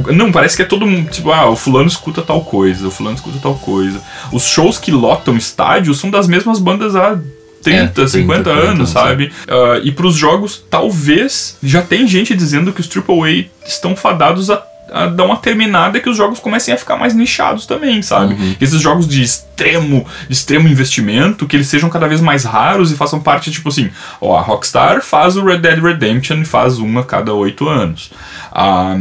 Uhum. Não, parece que é todo mundo. Tipo, ah, o fulano escuta tal coisa, o fulano escuta tal coisa. Os shows que lotam estádios são das mesmas bandas há 30, 30, 50 40 anos, anos, sabe? Ah, e pros jogos, talvez já tem gente dizendo que os AAA estão fadados a, a dar uma terminada e que os jogos comecem a ficar mais nichados também, sabe? Uhum. Esses jogos de extremo, de extremo investimento, que eles sejam cada vez mais raros e façam parte, tipo assim, ó, a Rockstar faz o Red Dead Redemption e faz uma a cada oito anos. A,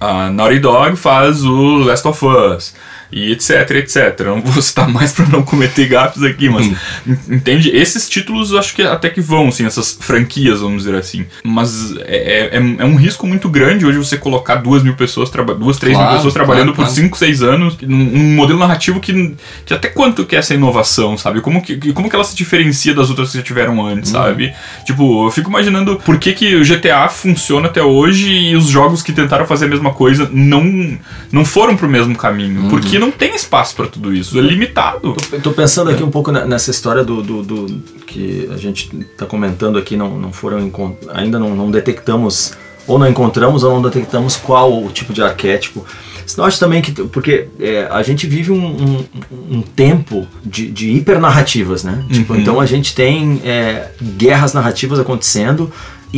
a Naughty Dog faz o Last of Us. E etc, etc. Eu não vou citar mais pra não cometer gafes aqui, mas en- entende? Esses títulos acho que até que vão, assim, essas franquias, vamos dizer assim. Mas é, é, é um risco muito grande hoje você colocar duas mil pessoas, duas, três mil Claro, pessoas trabalhando claro, por claro. cinco, seis anos num, modelo narrativo que, que até quanto que é essa inovação, sabe? Como que, que- como que ela se diferencia das outras que já tiveram antes, Uhum. sabe? Tipo, eu fico imaginando por que, que o GTA funciona até hoje e os jogos que tentaram fazer a mesma coisa não, não foram pro mesmo caminho. Uhum. Porque não tem espaço pra tudo isso, é limitado. Tô pensando aqui um pouco na- nessa história do, do- do- que a gente tá comentando aqui, não, não foram ainda não, não detectamos, ou não encontramos ou não detectamos qual o tipo de arquétipo. Acho também que, porque é, a gente vive um, um- um tempo de, de hipernarrativas, né? Tipo, Uhum. então a gente tem é, guerras narrativas acontecendo,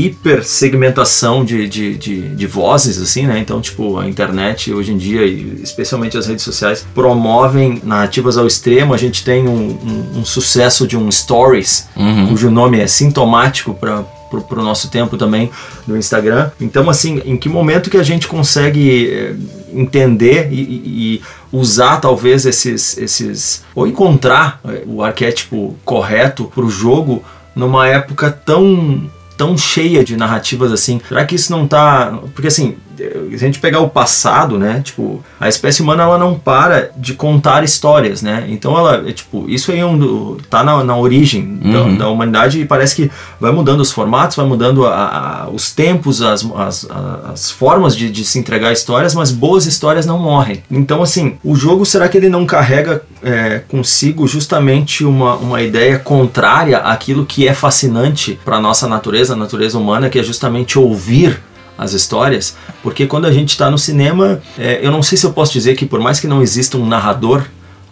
hipersegmentação de, de, de, de vozes, assim, né? Então, tipo, a internet hoje em dia, e especialmente as redes sociais, promovem narrativas ao extremo. A gente tem um, um- um sucesso de um Stories, Uhum. cujo nome é sintomático para pro, pro nosso tempo também no Instagram. Então, assim, em que momento que a gente consegue eh, entender e, e- e usar talvez esses, esses ou encontrar eh, o arquétipo correto para o jogo numa época tão tão cheia de narrativas assim. Será que isso não tá. Porque assim, se a gente pegar o passado, né? Tipo, a espécie humana ela não para de contar histórias, né? Então ela, é, tipo, isso aí é um, do- tá na, na origem da, Uhum. da humanidade e parece que vai mudando os formatos, vai mudando a- a- os tempos, as, as, as formas de, de se entregar histórias, mas boas histórias não morrem. Então, assim, o jogo será que ele não carrega é, consigo justamente uma, uma ideia contrária àquilo que é fascinante para nossa natureza, a natureza humana, que é justamente ouvir as histórias, porque quando a gente está no cinema, é, eu não sei se eu posso dizer que por mais que não exista um narrador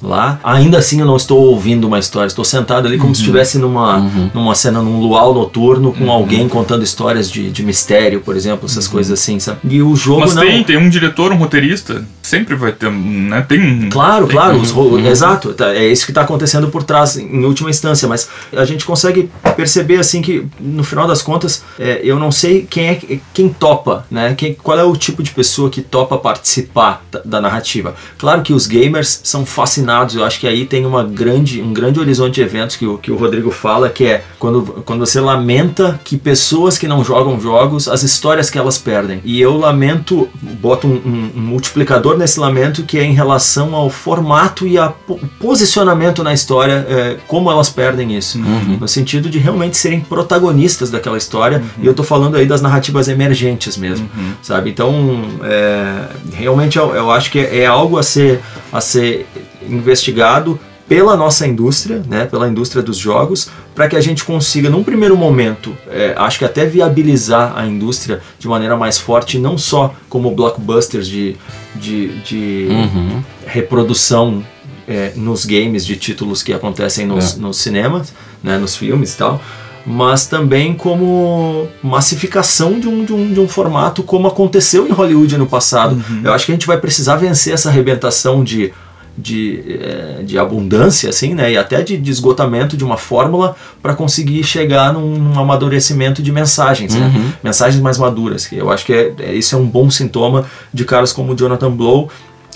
lá, ainda assim eu não estou ouvindo uma história, estou sentado ali como se estivesse numa, Uhum. numa cena, num luau noturno com alguém contando histórias de, de mistério, por exemplo, essas coisas assim, sabe? E o jogo Mas não. tem, tem um diretor, um roteirista, sempre vai ter, né? Tem um. Claro, tem- claro, os ro- exato. tá, É isso que está acontecendo por trás, em última instância. Mas a gente consegue perceber assim que, no final das contas, é, eu não sei quem é quem topa, né? Quem, qual é o tipo de pessoa que topa participar da, da narrativa. Claro que os gamers são fascinados. Eu acho que aí tem uma grande, um grande horizonte de eventos que o, que o Rodrigo fala, que é quando, quando você lamenta que pessoas que não jogam jogos, as histórias que elas perdem. E eu lamento, boto um, um- um multiplicador nesse lamento que é em relação ao formato e ao posicionamento na história, é, como elas perdem isso. Uhum. No sentido de realmente serem protagonistas daquela história. E eu tô falando aí das narrativas emergentes mesmo, sabe? Então, é, realmente eu, eu acho que é, é algo a ser, a ser investigado pela nossa indústria, né, pela indústria dos jogos, para que a gente consiga, num primeiro momento, é, acho que até viabilizar a indústria de maneira mais forte, não só como blockbusters de, de, de Uhum. reprodução é, nos games de títulos que acontecem nos, nos cinemas, né, nos filmes e tal, mas também como massificação de um, de, um, de um formato como aconteceu em Hollywood no passado. Eu acho que a gente vai precisar vencer essa arrebentação de de, eh, de abundância, assim, né? E até de, de esgotamento de uma fórmula para conseguir chegar num, num amadurecimento de mensagens, né? Uhum. Mensagens mais maduras. Que eu acho que é, é, isso é um bom sintoma de caras como o Jonathan Blow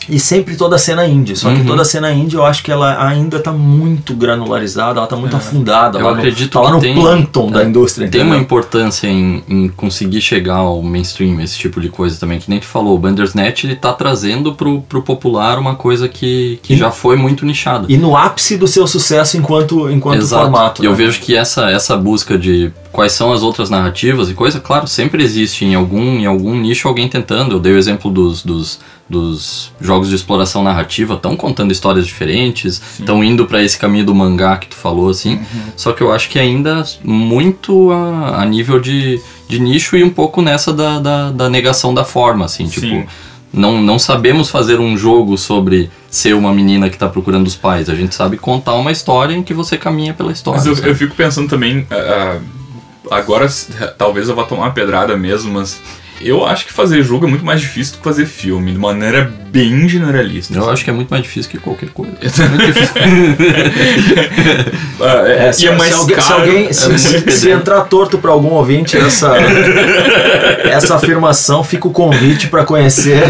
e sempre toda a cena indie. Só que Uhum. toda a cena indie eu acho que ela ainda tá muito granularizada, ela tá muito afundada. Eu lá no, acredito tá lá que no tem- plâncton da é, indústria. Tem uma entendeu? importância em, em conseguir chegar ao mainstream, esse tipo de coisa também. Que nem tu falou, o Bandersnatch ele tá trazendo pro, pro popular uma coisa que, que E- já foi muito nichada. E no ápice do seu sucesso enquanto, enquanto Exato. formato. E eu né? vejo que essa, essa busca de quais são as outras narrativas e coisa, claro, sempre existe em algum, em algum nicho alguém tentando. Eu dei o exemplo dos, dos, dos jogos de exploração narrativa, estão contando histórias diferentes, estão indo para esse caminho do mangá que tu falou, assim. Uhum. Só que eu acho que ainda muito a, a nível de, de nicho e um pouco nessa da, da, da negação da forma, assim, tipo. Sim. Não, não sabemos fazer um jogo sobre ser uma menina que está procurando os pais. A gente sabe contar uma história em que você caminha pela história. Mas eu, eu fico pensando também, ah, agora talvez eu vá tomar uma pedrada mesmo, mas eu acho que fazer jogo é muito mais difícil do que fazer filme, de maneira bem generalista. Eu acho que é muito mais difícil que qualquer coisa. Ah, é, É, se, e é se mais alguém, se, caro. alguém- se- muito se- se entrar torto para algum ouvinte essa, essa afirmação, fica o convite para conhecer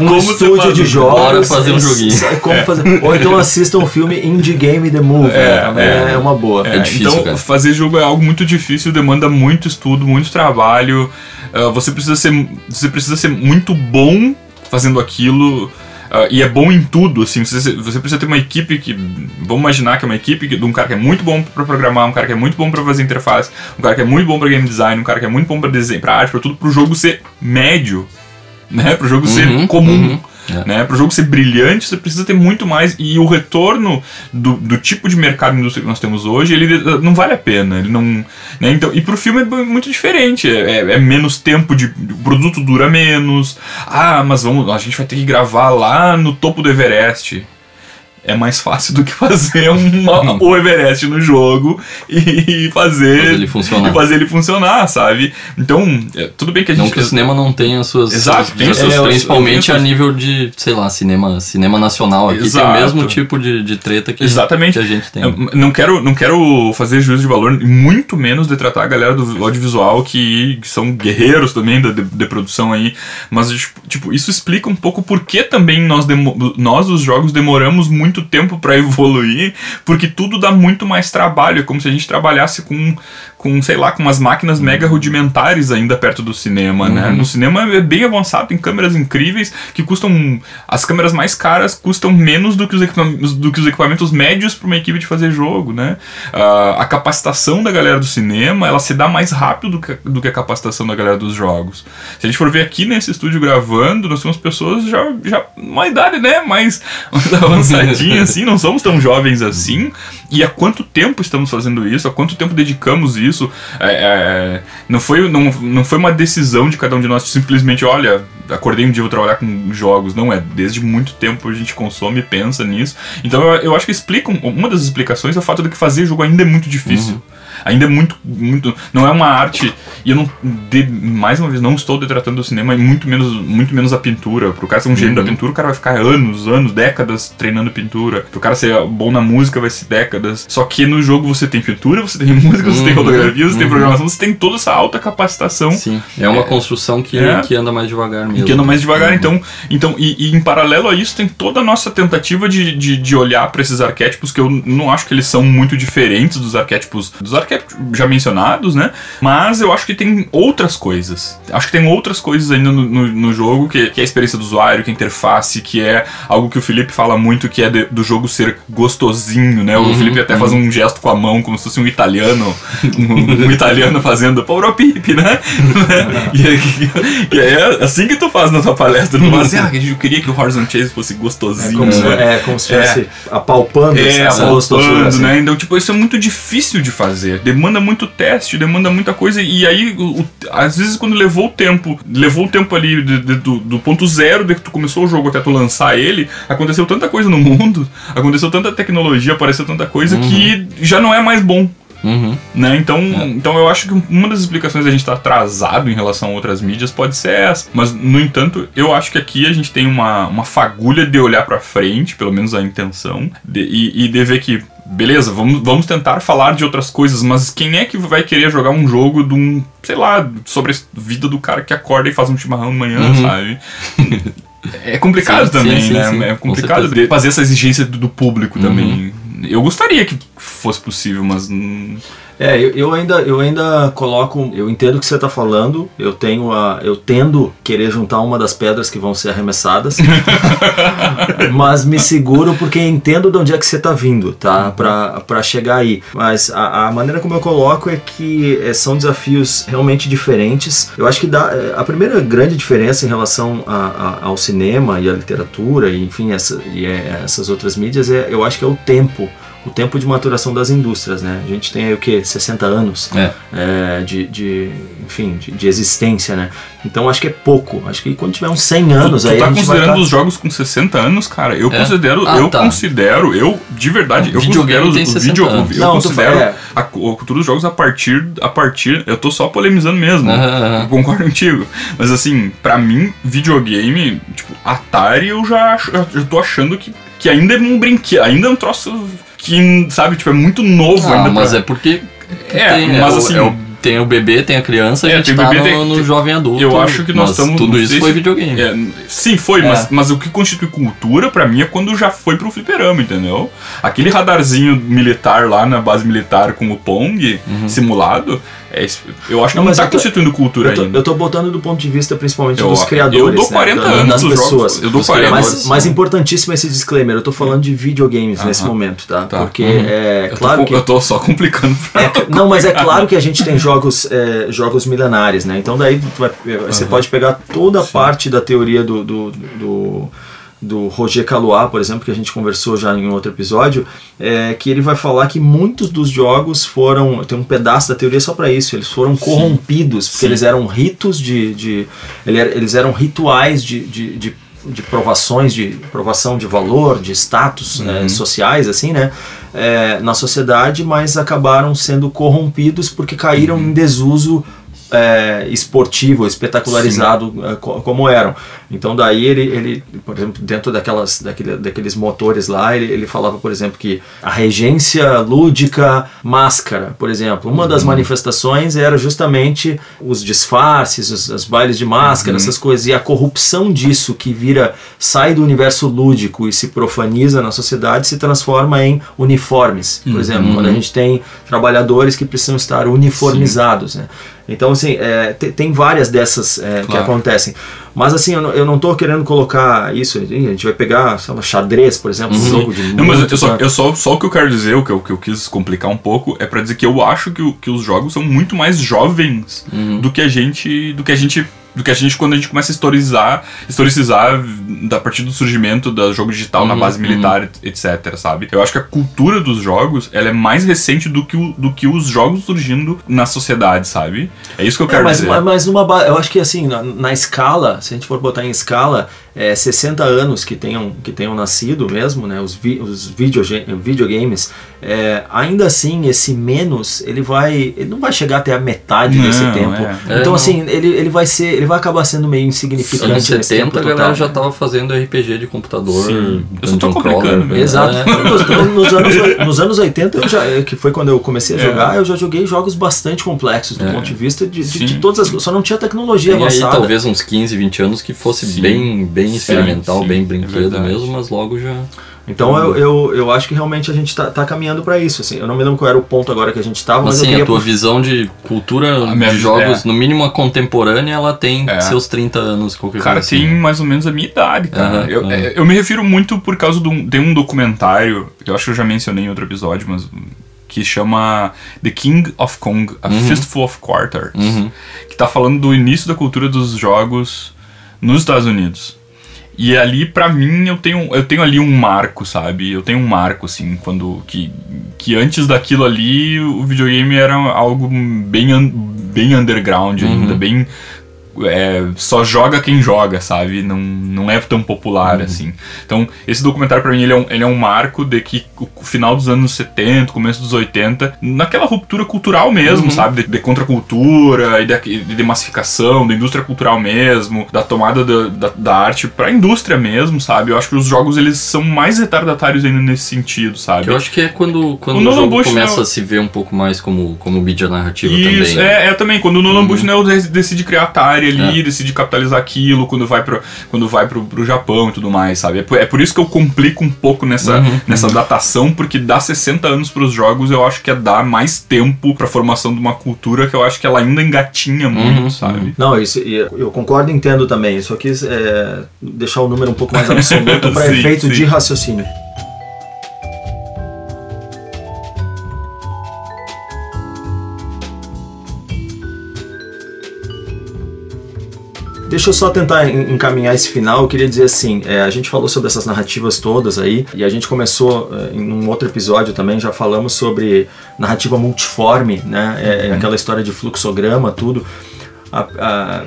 um Como estúdio de um- jogos. Bora fazer um joguinho. Sabe como fazer- Ou então assistam o filme Indie Game The Movie. É? Também é. é, uma boa. É, É difícil, então, cara. fazer jogo é algo muito difícil, demanda muito estudo, muito trabalho. Ah, você, precisa ser, você precisa ser muito bom fazendo aquilo. ah, e é bom em tudo, assim. Você, você precisa ter uma equipe que. Vamos imaginar que é uma equipe que- de um cara que é muito bom pra programar, um cara que é muito bom pra fazer interface, um cara que é muito bom pra game design, um cara que é muito bom pra desenho, pra arte, pra tudo, pro jogo ser médio. Né? Pro jogo ser Uhum, comum. uhum, é. Né? Para o jogo ser brilhante, você precisa ter muito mais. E o retorno do, do tipo de mercado indústria que nós temos hoje, ele eh, não vale a pena. Ele não, né? então, e pro filme é muito diferente. É, é- é menos tempo de. O produto dura menos. Ah, mas vamos, a gente vai ter que gravar lá no topo do Everest. É mais fácil do que fazer uma- o Everest no jogo e fazer, Fazer ele funcionar. fazer ele funcionar, sabe? Então, é, tudo bem que a Não gente. que o cinema não tenha suas. Exato, suas- tem os seus- Principalmente tem os- a nível de, sei lá, cinema, cinema nacional. Aqui Exato. tem o mesmo tipo de, de treta que, Exatamente. que a gente tem. Eu não quero, não quero fazer juízo de valor, muito menos de tratar a galera do audiovisual que, que são guerreiros também da de, de produção aí. Mas, tipo, tipo, isso explica um pouco por que também nós, nós os jogos, demoramos muito tempo pra evoluir, porque tudo dá muito mais trabalho. É como se a gente trabalhasse com, com sei lá, com umas máquinas mega rudimentares ainda perto do cinema, né? No cinema é bem avançado, tem câmeras incríveis que custam. As câmeras mais caras custam menos do que os equipamentos, do que os equipamentos médios para uma equipe de fazer jogo, né? Ah, a capacitação da galera do cinema ela se dá mais rápido do que, do que a capacitação da galera dos jogos. Se a gente for ver aqui nesse estúdio gravando, nós temos pessoas já, já uma idade, né? Mais, mais avançadinha, assim, não somos tão jovens assim. E há quanto tempo estamos fazendo isso? Há quanto tempo dedicamos isso? É, é, não, foi, não, não foi uma decisão de cada um de nós simplesmente, olha, acordei um dia vou trabalhar com jogos. Não é, desde muito tempo a gente consome e pensa nisso. Então eu, eu acho que explica, uma das explicações é o fato de que fazer jogo ainda é muito difícil. Ainda é muito, muito. Não é uma arte. E eu não. de- mais uma vez, não estou detratando o cinema, e muito menos, muito menos a pintura. Pro cara ser um gênio da pintura, o cara vai ficar anos, anos, décadas treinando pintura. Pro cara ser bom na música, vai ser décadas. Só que no jogo você tem pintura, você tem música, você tem Uhum, fotografia, você tem uhum. programação, você tem toda essa alta capacitação. Sim, é uma construção que, É. que anda mais devagar mesmo. Que anda mais devagar, então, então e, e em paralelo a isso tem toda a nossa tentativa de, de, de olhar para esses arquétipos que eu não acho que eles são muito diferentes dos arquétipos dos arquétipos já mencionados, né? Mas eu acho que tem outras coisas. Acho que tem outras coisas ainda no, no, no jogo, que, que é a experiência do usuário, que é a interface, que é algo que o Felipe fala muito, que é de- do jogo ser gostosinho, né? O Uhum, Felipe até faz um gesto com a mão, como se fosse um italiano, um, um italiano fazendo Power Pip, né? e, é- e é assim que tu faz na tua palestra, não faz assim, ah, eu queria que o Horizon Chase fosse É gostosinho, como, se, né? é como se estivesse apalpando É, essa gostosura. apalpando, assim. né? Então, tipo, isso é muito difícil de fazer. Demanda muito teste, demanda muita coisa. E aí, o- o- às vezes, quando levou o tempo, levou o tempo ali de- de- do, do ponto zero de que tu começou o jogo até tu lançar ele, aconteceu tanta coisa no mundo, aconteceu tanta tecnologia, apareceu tanta coisa que já não é mais bom. Uhum. Né? Então, então eu acho que uma das explicações da gente estar atrasado em relação a outras mídias pode ser essa. Mas, no entanto, eu acho que aqui a gente tem uma, uma fagulha de olhar pra frente, pelo menos a intenção, de- e, e de ver que, beleza, vamos, vamos tentar falar de outras coisas, mas quem é que vai querer jogar um jogo de um, sei lá, sobre a vida do cara que acorda e faz um chimarrão de manhã, Uhum. sabe? É complicado Sim, também, sim, né? sim, é com complicado fazer essa exigência do, do público Uhum. também. Eu gostaria que fosse possível, mas É, eu, eu ainda, eu ainda coloco, eu entendo o que você está falando, eu tenho a, eu tendo querer juntar uma das pedras que vão ser arremessadas, mas me seguro porque entendo de onde é que você está vindo, tá, Pra para chegar aí. Mas a, a maneira como eu coloco é que é, são desafios realmente diferentes. Eu acho que dá, é, a primeira grande diferença em relação a- a- ao cinema e à literatura e enfim essa, e é, essas outras mídias é, eu acho que é o tempo o tempo de maturação das indústrias, né? A gente tem aí o que 60 anos É. é, de, de, enfim, de, de existência, né? Então acho que é pouco. Acho que quando tiver uns 100 anos tu, aí tu tá a gente vai considerando tá- os jogos com 60 anos, cara? Eu É? considero, Ah, eu tá. considero, eu de verdade, eu considero tem o 60 vídeo, anos. eu Não, considero é. a, a cultura dos jogos a partir a partir, eu tô só polemizando mesmo. Aham. Eu concordo contigo. Mas assim, pra mim, videogame, tipo, Atari eu já, acho- já, já tô achando que, que ainda é um brinquedo, ainda é um troço que, sabe, tipo, é muito novo Ah, ainda. mas pra- é porque É, tem, mas é assim- é o- tem o bebê, tem a criança, É, a gente tá bebê, no, no tem- jovem adulto. Eu acho que nós estamos. Tudo isso foi videogame. É, sim, foi, É. mas, mas o que constitui cultura pra mim é quando já foi pro fliperama, entendeu? Aquele radarzinho militar lá na base militar com o Pong Uhum. simulado, é, eu acho que Não, não, tá eu constituindo cultura Eu tô, ainda. eu tô botando do ponto de vista principalmente Eu- dos eu criadores, dou né, 40 da- anos das dos jogos, pessoas. eu dou Dos 40 criadores. Mas, mas importantíssimo esse disclaimer, eu tô falando de videogames nesse Aham. momento, tá? Tá. Porque Uhum. é eu, claro tô, que eu tô só complicando pra É, não, mas é claro que a gente tem jogos, é, jogos milenares, né? Então daí vai- você pode pegar toda a parte da teoria do, do, do, do Roger Caluat, por exemplo, que a gente conversou já em outro episódio, é, que ele vai falar que muitos dos jogos foram, tem um pedaço da teoria só para isso, eles foram corrompidos, porque Sim. eles eram ritos de, de eles eram rituais de, de, de de provações de provação de valor, de status né, Uhum. sociais, assim, né, é, na sociedade, mas acabaram sendo corrompidos porque caíram Uhum. em desuso é, esportivo, espetacularizado é, co- como eram. Então daí ele, ele por exemplo, dentro daquelas, daquele, daqueles motores lá, ele, ele falava, por exemplo, que a regência lúdica máscara, por exemplo, uma Uhum. das manifestações era justamente os disfarces, os, os bailes de máscara, Uhum. essas coisas, e a corrupção disso que vira, sai do universo lúdico e se profaniza na sociedade, se transforma em uniformes, por exemplo, Uhum. quando a gente tem trabalhadores que precisam estar uniformizados, né? Então, assim, é, te- tem várias dessas é, que Claro. acontecem. Mas, assim, eu não, eu não tô querendo colocar isso. A gente vai pegar, sei lá, xadrez, por exemplo, um jogo de Uhum. Não, mas eu só, eu só, só o que eu quero dizer, o que eu, que eu quis complicar um pouco, é pra dizer que eu acho que, que os jogos são muito mais jovens Uhum. do que a gente. do que a gente. Do que a gente quando a gente começa a historizar, historicizar da partir do surgimento do jogo digital na Uhum, base militar, etc, sabe? Eu acho que a cultura dos jogos, ela é mais recente do que, o- do que os jogos surgindo na sociedade, sabe? É isso que eu É, quero mas, dizer. mas- mas numa eu acho que assim, na, na escala, se a gente for botar em escala, é, 60 anos que tenham, que tenham nascido mesmo, né, os, vi, os videoge- videogames, é, ainda assim, esse menos, ele vai. Ele não vai chegar até a metade Não, desse tempo. é. É, então, assim, ele, ele vai ser. Ele vai acabar sendo meio insignificante Anos nesse 70 tempo a galera total. já tava fazendo RPG de computador. Sim. Eu só tô complicando Crawler, mesmo. Exato. É. Nos, nos anos, nos anos 80, eu já, que foi quando eu comecei a É. jogar, eu já joguei jogos bastante complexos do É. ponto de vista de, de- de todas as Só não tinha tecnologia aí avançada. talvez uns 15, 20 anos que fosse Sim. bem, bem experimental, sim, bem é brinquedo verdade. mesmo, mas logo já. Então eu, eu, eu acho que realmente a gente tá, tá caminhando para isso. Assim. Eu não me lembro qual era o ponto agora que a gente tava, mas eu queria. a tua visão de cultura A de jogos, é. no mínimo a contemporânea, ela tem É. seus 30 anos, qualquer Cara, coisa assim. tem mais ou menos a minha idade, cara. Eu, é, eu me refiro muito por causa de um, tem um documentário, que eu acho que eu já mencionei em outro episódio, mas que chama The King of Kong, A Uhum. Fistful of Quarters, Uhum. que tá falando do início da cultura dos jogos nos Estados Unidos. E ali, pra mim, eu tenho, eu tenho ali um marco, sabe? Eu tenho um marco, assim, quando. Que, que antes daquilo ali, o videogame era algo bem, bem underground Uhum. ainda, bem é, só joga quem joga, sabe? Não, não é tão popular Uhum. assim. Então, esse documentário pra mim ele é, um, ele é um marco de que o final dos anos 70, começo dos 80, naquela ruptura cultural mesmo, sabe? De, de contracultura e de, de massificação, da indústria cultural mesmo, da tomada da, da, da arte pra indústria mesmo, sabe? Eu acho que os jogos eles são mais retardatários ainda nesse sentido, sabe? Que eu acho que é quando, quando O o, Nolan jogo Bush começa não- a se ver um pouco mais como, como mídia narrativa Isso, também. né? é, é também, quando o Nolan Bushnell de- decide criar Atari ali, É. decide capitalizar aquilo, quando vai, pro, quando vai pro, pro Japão e tudo mais, sabe? É por, é por isso que eu complico um pouco nessa, Uhum, nessa datação, porque dar 60 anos pros jogos eu acho que é dar mais tempo pra formação de uma cultura que eu acho que ela ainda engatinha muito, Uhum, sabe? Não, isso, eu concordo e entendo também. Só quis é, deixar o número um pouco mais absoluto para efeito sim. de raciocínio. Deixa eu só tentar en- encaminhar esse final. Eu queria dizer assim: é, a gente falou sobre essas narrativas todas aí, e a gente começou é, em um outro episódio também. Já falamos sobre narrativa multiforme, né? É, é aquela história de fluxograma, tudo. A- a-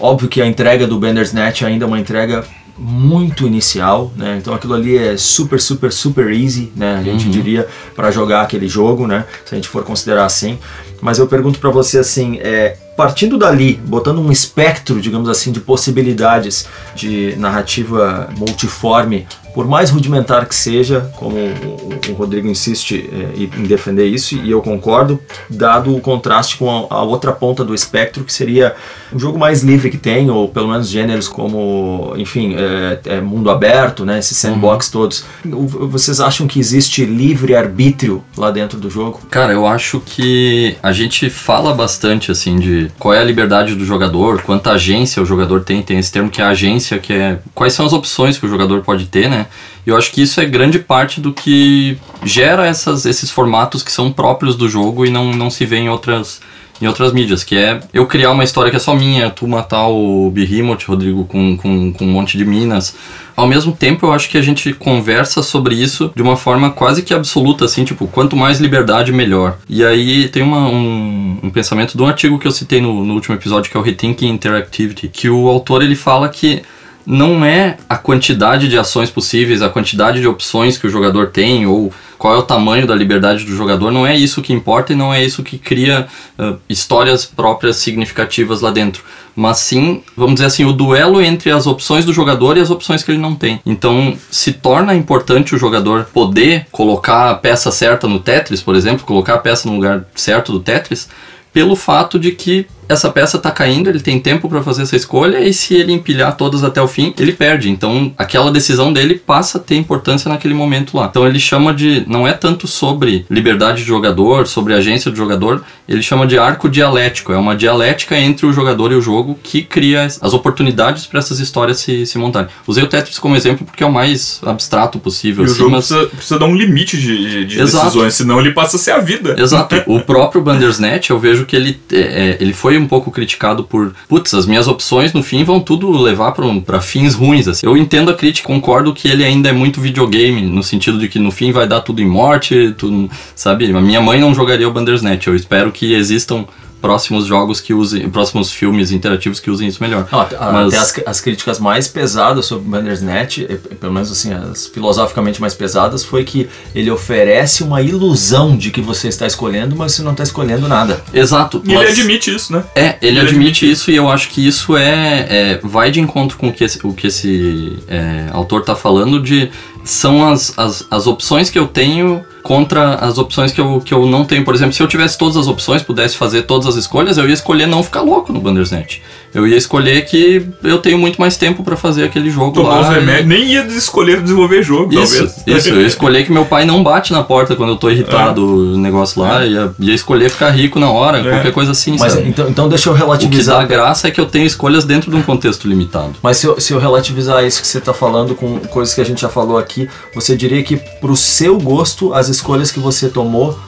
óbvio que a entrega do Bandersnatch ainda é uma entrega muito inicial, né? Então aquilo ali é super, super, super easy, né? A gente diria para jogar aquele jogo, né? Se a gente for considerar assim. Mas eu pergunto para você assim, é, partindo dali, botando um espectro, digamos assim, de possibilidades de narrativa multiforme, por mais rudimentar que seja, como o, Rodrigo insiste é, em defender isso, e eu concordo, dado o contraste com a, outra ponta do espectro, que seria um jogo mais livre que tem, ou pelo menos gêneros como, enfim, é, é mundo aberto, né, esses sandbox todos. O- Vocês acham que existe livre arbítrio lá dentro do jogo? Cara, eu acho que a gente fala bastante assim de qual é a liberdade do jogador, quanta agência o jogador tem, tem esse termo que é agência, que é quais são as opções que o jogador pode ter, né? Eu acho que isso é grande parte do que gera essas, esses formatos que são próprios do jogo e não, não se vê em outras em outras mídias, que é eu criar uma história que é só minha, tu matar o Behemoth, Rodrigo, com, com, com um monte de minas. Ao mesmo tempo, eu acho que a gente conversa sobre isso de uma forma quase que absoluta, assim, tipo, quanto mais liberdade, melhor. E aí tem uma, um, um pensamento de um artigo que eu citei no, no último episódio, que é o Rethinking Interactivity, que o autor ele fala que não é a quantidade de ações possíveis, a quantidade de opções que o jogador tem, ou qual é o tamanho da liberdade do jogador, não é isso que importa e não é isso que cria uh, histórias próprias significativas lá dentro. Mas sim, vamos dizer assim, o duelo entre as opções do jogador e as opções que ele não tem. Então, se torna importante o jogador poder colocar a peça certa no Tetris, por exemplo, colocar a peça no lugar certo do Tetris, pelo fato de que essa peça tá caindo, ele tem tempo para fazer essa escolha e se ele empilhar todas até o fim, ele perde. Então, aquela decisão dele passa a ter importância naquele momento lá. Então, ele chama de não é tanto sobre liberdade de jogador, sobre agência do jogador, ele chama de arco dialético. É uma dialética entre o jogador e o jogo que cria as oportunidades para essas histórias se, se montarem. Usei o Tetris como exemplo porque é o mais abstrato possível. E o assim, jogo mas- precisa, precisa dar um limite de, de- decisões, senão ele passa a ser a vida. Exato. O próprio Bandersnatch, eu vejo que ele, é, é, ele foi um pouco criticado por, putz, as minhas opções no fim vão tudo levar pra um- fins ruins. Assim. Eu entendo a crítica, concordo que ele ainda é muito videogame, no sentido de que no fim vai dar tudo em morte, tudo, sabe? A minha mãe não jogaria o Bandersnatch. Eu espero que existam próximos jogos que usem, próximos filmes interativos que usem isso melhor. Até Mas- até as, as críticas mais pesadas sobre Bandersnatch, pelo menos assim, as filosoficamente mais pesadas, foi que ele oferece uma ilusão de que você está escolhendo, mas você não está escolhendo nada. Exato. E ele admite isso, né? É, ele, Ele admite admite isso e eu acho que isso é, é- vai de encontro com o que esse, o que esse é, autor está falando de são as, as, as opções que eu tenho contra as opções que eu, que eu não tenho. Por exemplo, se eu tivesse todas as opções, pudesse fazer todas as escolhas, eu ia escolher não ficar louco no Bandersnatch. Eu ia escolher que eu tenho muito mais tempo para fazer aquele jogo Tomar os lá. e- remédios, nem ia escolher desenvolver jogo, Isso, talvez. isso, eu ia escolher que meu pai não bate na porta quando eu tô irritado, o negócio lá, ia, ia escolher ficar rico na hora, É. qualquer coisa assim, Mas sabe? então, então deixa eu O que dá relativizar. graça é que eu tenho escolhas dentro de um contexto limitado. Mas se eu, se eu relativizar isso que você está falando com coisas que a gente já falou aqui, você diria que pro seu gosto as escolhas que você tomou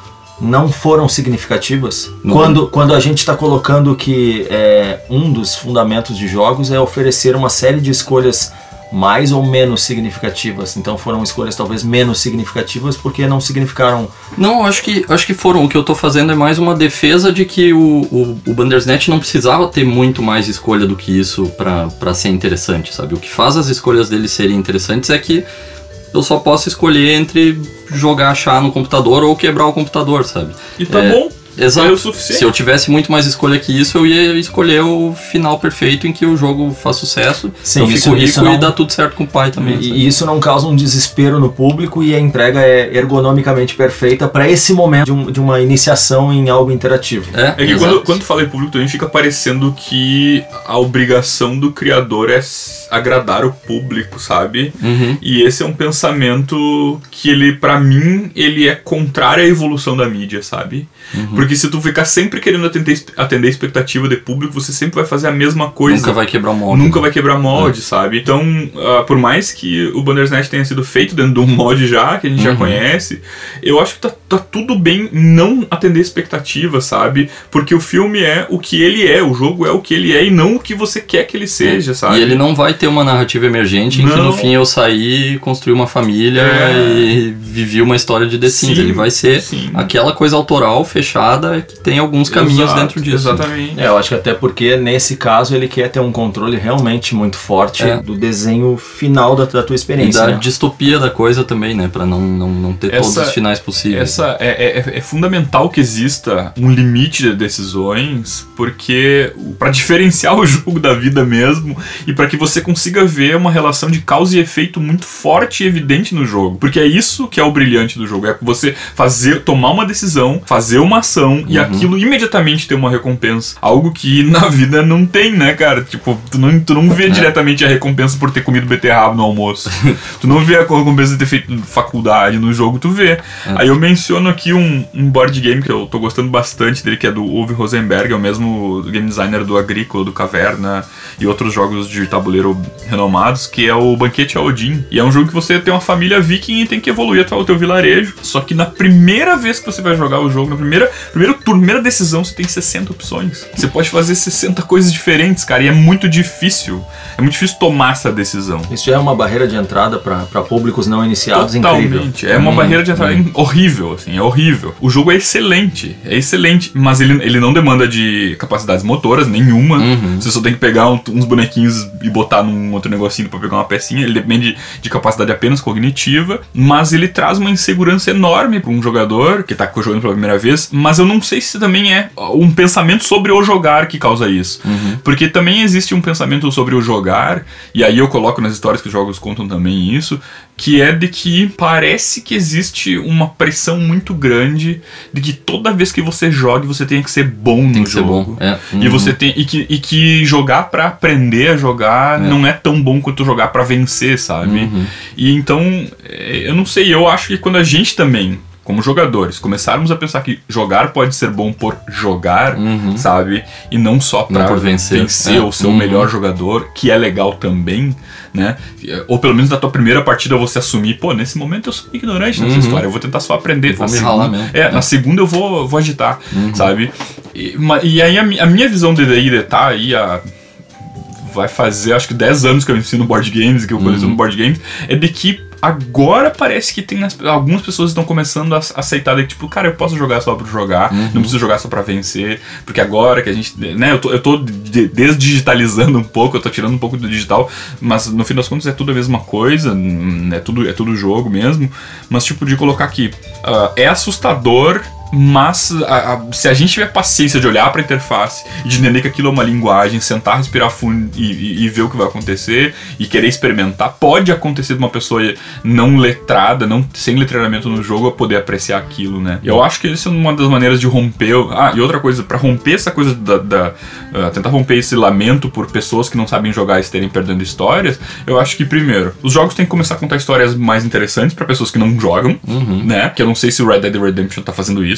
não foram significativas? Não. Quando, quando a gente está colocando que é, um dos fundamentos de jogos é oferecer uma série de escolhas mais ou menos significativas. Então foram escolhas talvez menos significativas porque não significaram. Não, acho que acho que foram. O que eu tô fazendo é mais uma defesa de que o, o, o Bandersnatch não precisava ter muito mais escolha do que isso para ser interessante, sabe? O que faz as escolhas dele serem interessantes é que eu só posso escolher entre jogar chá no computador ou quebrar o computador, sabe? E tá É, bom. Exato. É o suficiente. Se eu tivesse muito mais escolha que isso, eu ia escolher o final perfeito em que o jogo faz sucesso. Sim, eu isso- fico rico isso não- e dá tudo certo com o pai também. E, e isso não causa um desespero no público e a entrega é ergonomicamente perfeita para esse momento de, um- de uma iniciação em algo interativo. É, É que exato. quando, quando tu fala em público também fica parecendo que a obrigação do criador é agradar o público, sabe? Uhum. E esse é um pensamento que ele, pra mim, ele é contrário à evolução da mídia, sabe? Uhum. Porque se tu ficar sempre querendo atender, atender a expectativa de público, você sempre vai fazer a mesma coisa. Nunca vai quebrar o molde. Nunca vai quebrar molde, sabe? Então, ah, por mais que o Bandersnatch tenha sido feito dentro de um mod já, que a gente já Uhum. conhece, eu acho que tá, tá tudo bem não atender expectativa, sabe? Porque o filme é o que ele é, o jogo é o que ele é e não o que você quer que ele seja, sabe? E ele não vai ter uma narrativa emergente em que Não. no fim eu saí, construí uma família É. e vivi uma história de The Sims. Sim, Ele vai ser sim. aquela coisa autoral, fechada, que tem alguns caminhos Exato, dentro disso. Exatamente. É, eu acho que até porque nesse caso ele quer ter um controle realmente muito forte É. do desenho final da, da tua E experiência. da né? distopia da coisa também, né? Pra não, não, não ter Essa- todos os finais possíveis. Essa é, é- é fundamental que exista um limite de decisões, porque para diferenciar o jogo da vida mesmo e para que você consiga ver uma relação de causa e efeito muito forte e evidente no jogo, porque é isso que é o brilhante do jogo, é você fazer, tomar uma decisão, fazer uma ação e aquilo imediatamente ter uma recompensa, algo que na vida não tem, né, cara? Tipo, tu não, tu não vê diretamente a recompensa por ter comido beterraba no almoço, tu não vê a recompensa de ter feito faculdade no jogo, tu vê. Aí eu menciono aqui um, um board game que eu tô gostando bastante dele, que é do Uwe Rosenberg, é o mesmo game designer do Agrícola, do Caverna e outros jogos de tabuleiro renomados, que é o Banquete a Odin. E é um jogo que você tem uma família viking e tem que evoluir até o teu vilarejo. Só que na primeira vez que você vai jogar o jogo, na primeira, primeiro turno, primeira decisão, você tem 60 opções. Você pode fazer 60 coisas diferentes, cara, e é muito difícil. É muito difícil tomar essa decisão. Isso é uma barreira de entrada para públicos não iniciados incrível. Totalmente. É uma barreira de entrada horrível, assim, é horrível. O jogo é excelente, é excelente, mas ele, ele não demanda de capacidades motoras nenhuma. Uhum. Você só tem que pegar um- uns bonequinhos e botar num outro negocinho pra pegar uma pecinha. Ele depende de capacidade apenas cognitiva, mas ele traz uma insegurança enorme pra um jogador que tá jogando pela primeira vez. Mas eu não sei se também é um pensamento sobre o jogar que causa isso. Porque também existe um pensamento sobre o jogar, e aí eu coloco nas histórias que os jogos contam também isso, que é de que parece que existe uma pressão muito grande de que toda vez que você jogue você tenha que ser bom Tem no que ser jogo. bom. É. E Uhum. você tem e que, e que jogar pra aprender a jogar É. não é tão bom quanto jogar pra vencer, sabe? Uhum. E então, é, eu não sei, eu acho que quando a gente também, como jogadores, começarmos a pensar que jogar pode ser bom por jogar, Uhum. sabe? E não só pra Não por vencer. É. ou ser o Uhum. melhor jogador, que é legal também, né? Ou pelo menos na tua primeira partida você assumir, pô, nesse momento eu sou ignorante nessa Uhum. história, eu vou tentar só aprender. Vou Na me segunda- ralar mesmo. É, É. na segunda eu vou, vou agitar, sabe? E, e aí a, a minha visão de de tá aí a vai fazer acho que 10 anos que eu ensino board games, que eu coleciono Uhum. board games, é de que agora parece que tem as- algumas pessoas estão começando a aceitar de tipo, cara, eu posso jogar só pra jogar, Uhum. não preciso jogar só pra vencer, porque agora que a gente, né, eu tô, eu tô de- desdigitalizando um pouco, eu tô tirando um pouco do digital, mas no fim das contas é tudo a mesma coisa, hum, é tudo, é tudo jogo mesmo, mas tipo, de colocar aqui, ah, é assustador mas a- a- se a gente tiver paciência de olhar para a interface de entender que aquilo é uma linguagem, sentar, respirar fundo e, e- e ver o que vai acontecer e querer experimentar, pode acontecer de uma pessoa não letrada, não sem letramento no jogo, poder apreciar aquilo, né? Eu acho que isso é uma das maneiras de romper. Ah, e outra coisa, para romper essa coisa da, da- ah, tentar romper esse lamento por pessoas que não sabem jogar e estarem perdendo histórias, eu acho que primeiro, os jogos têm que começar a contar histórias mais interessantes para pessoas que não jogam, Uhum. né? Que eu não sei se o Red Dead Redemption tá fazendo isso.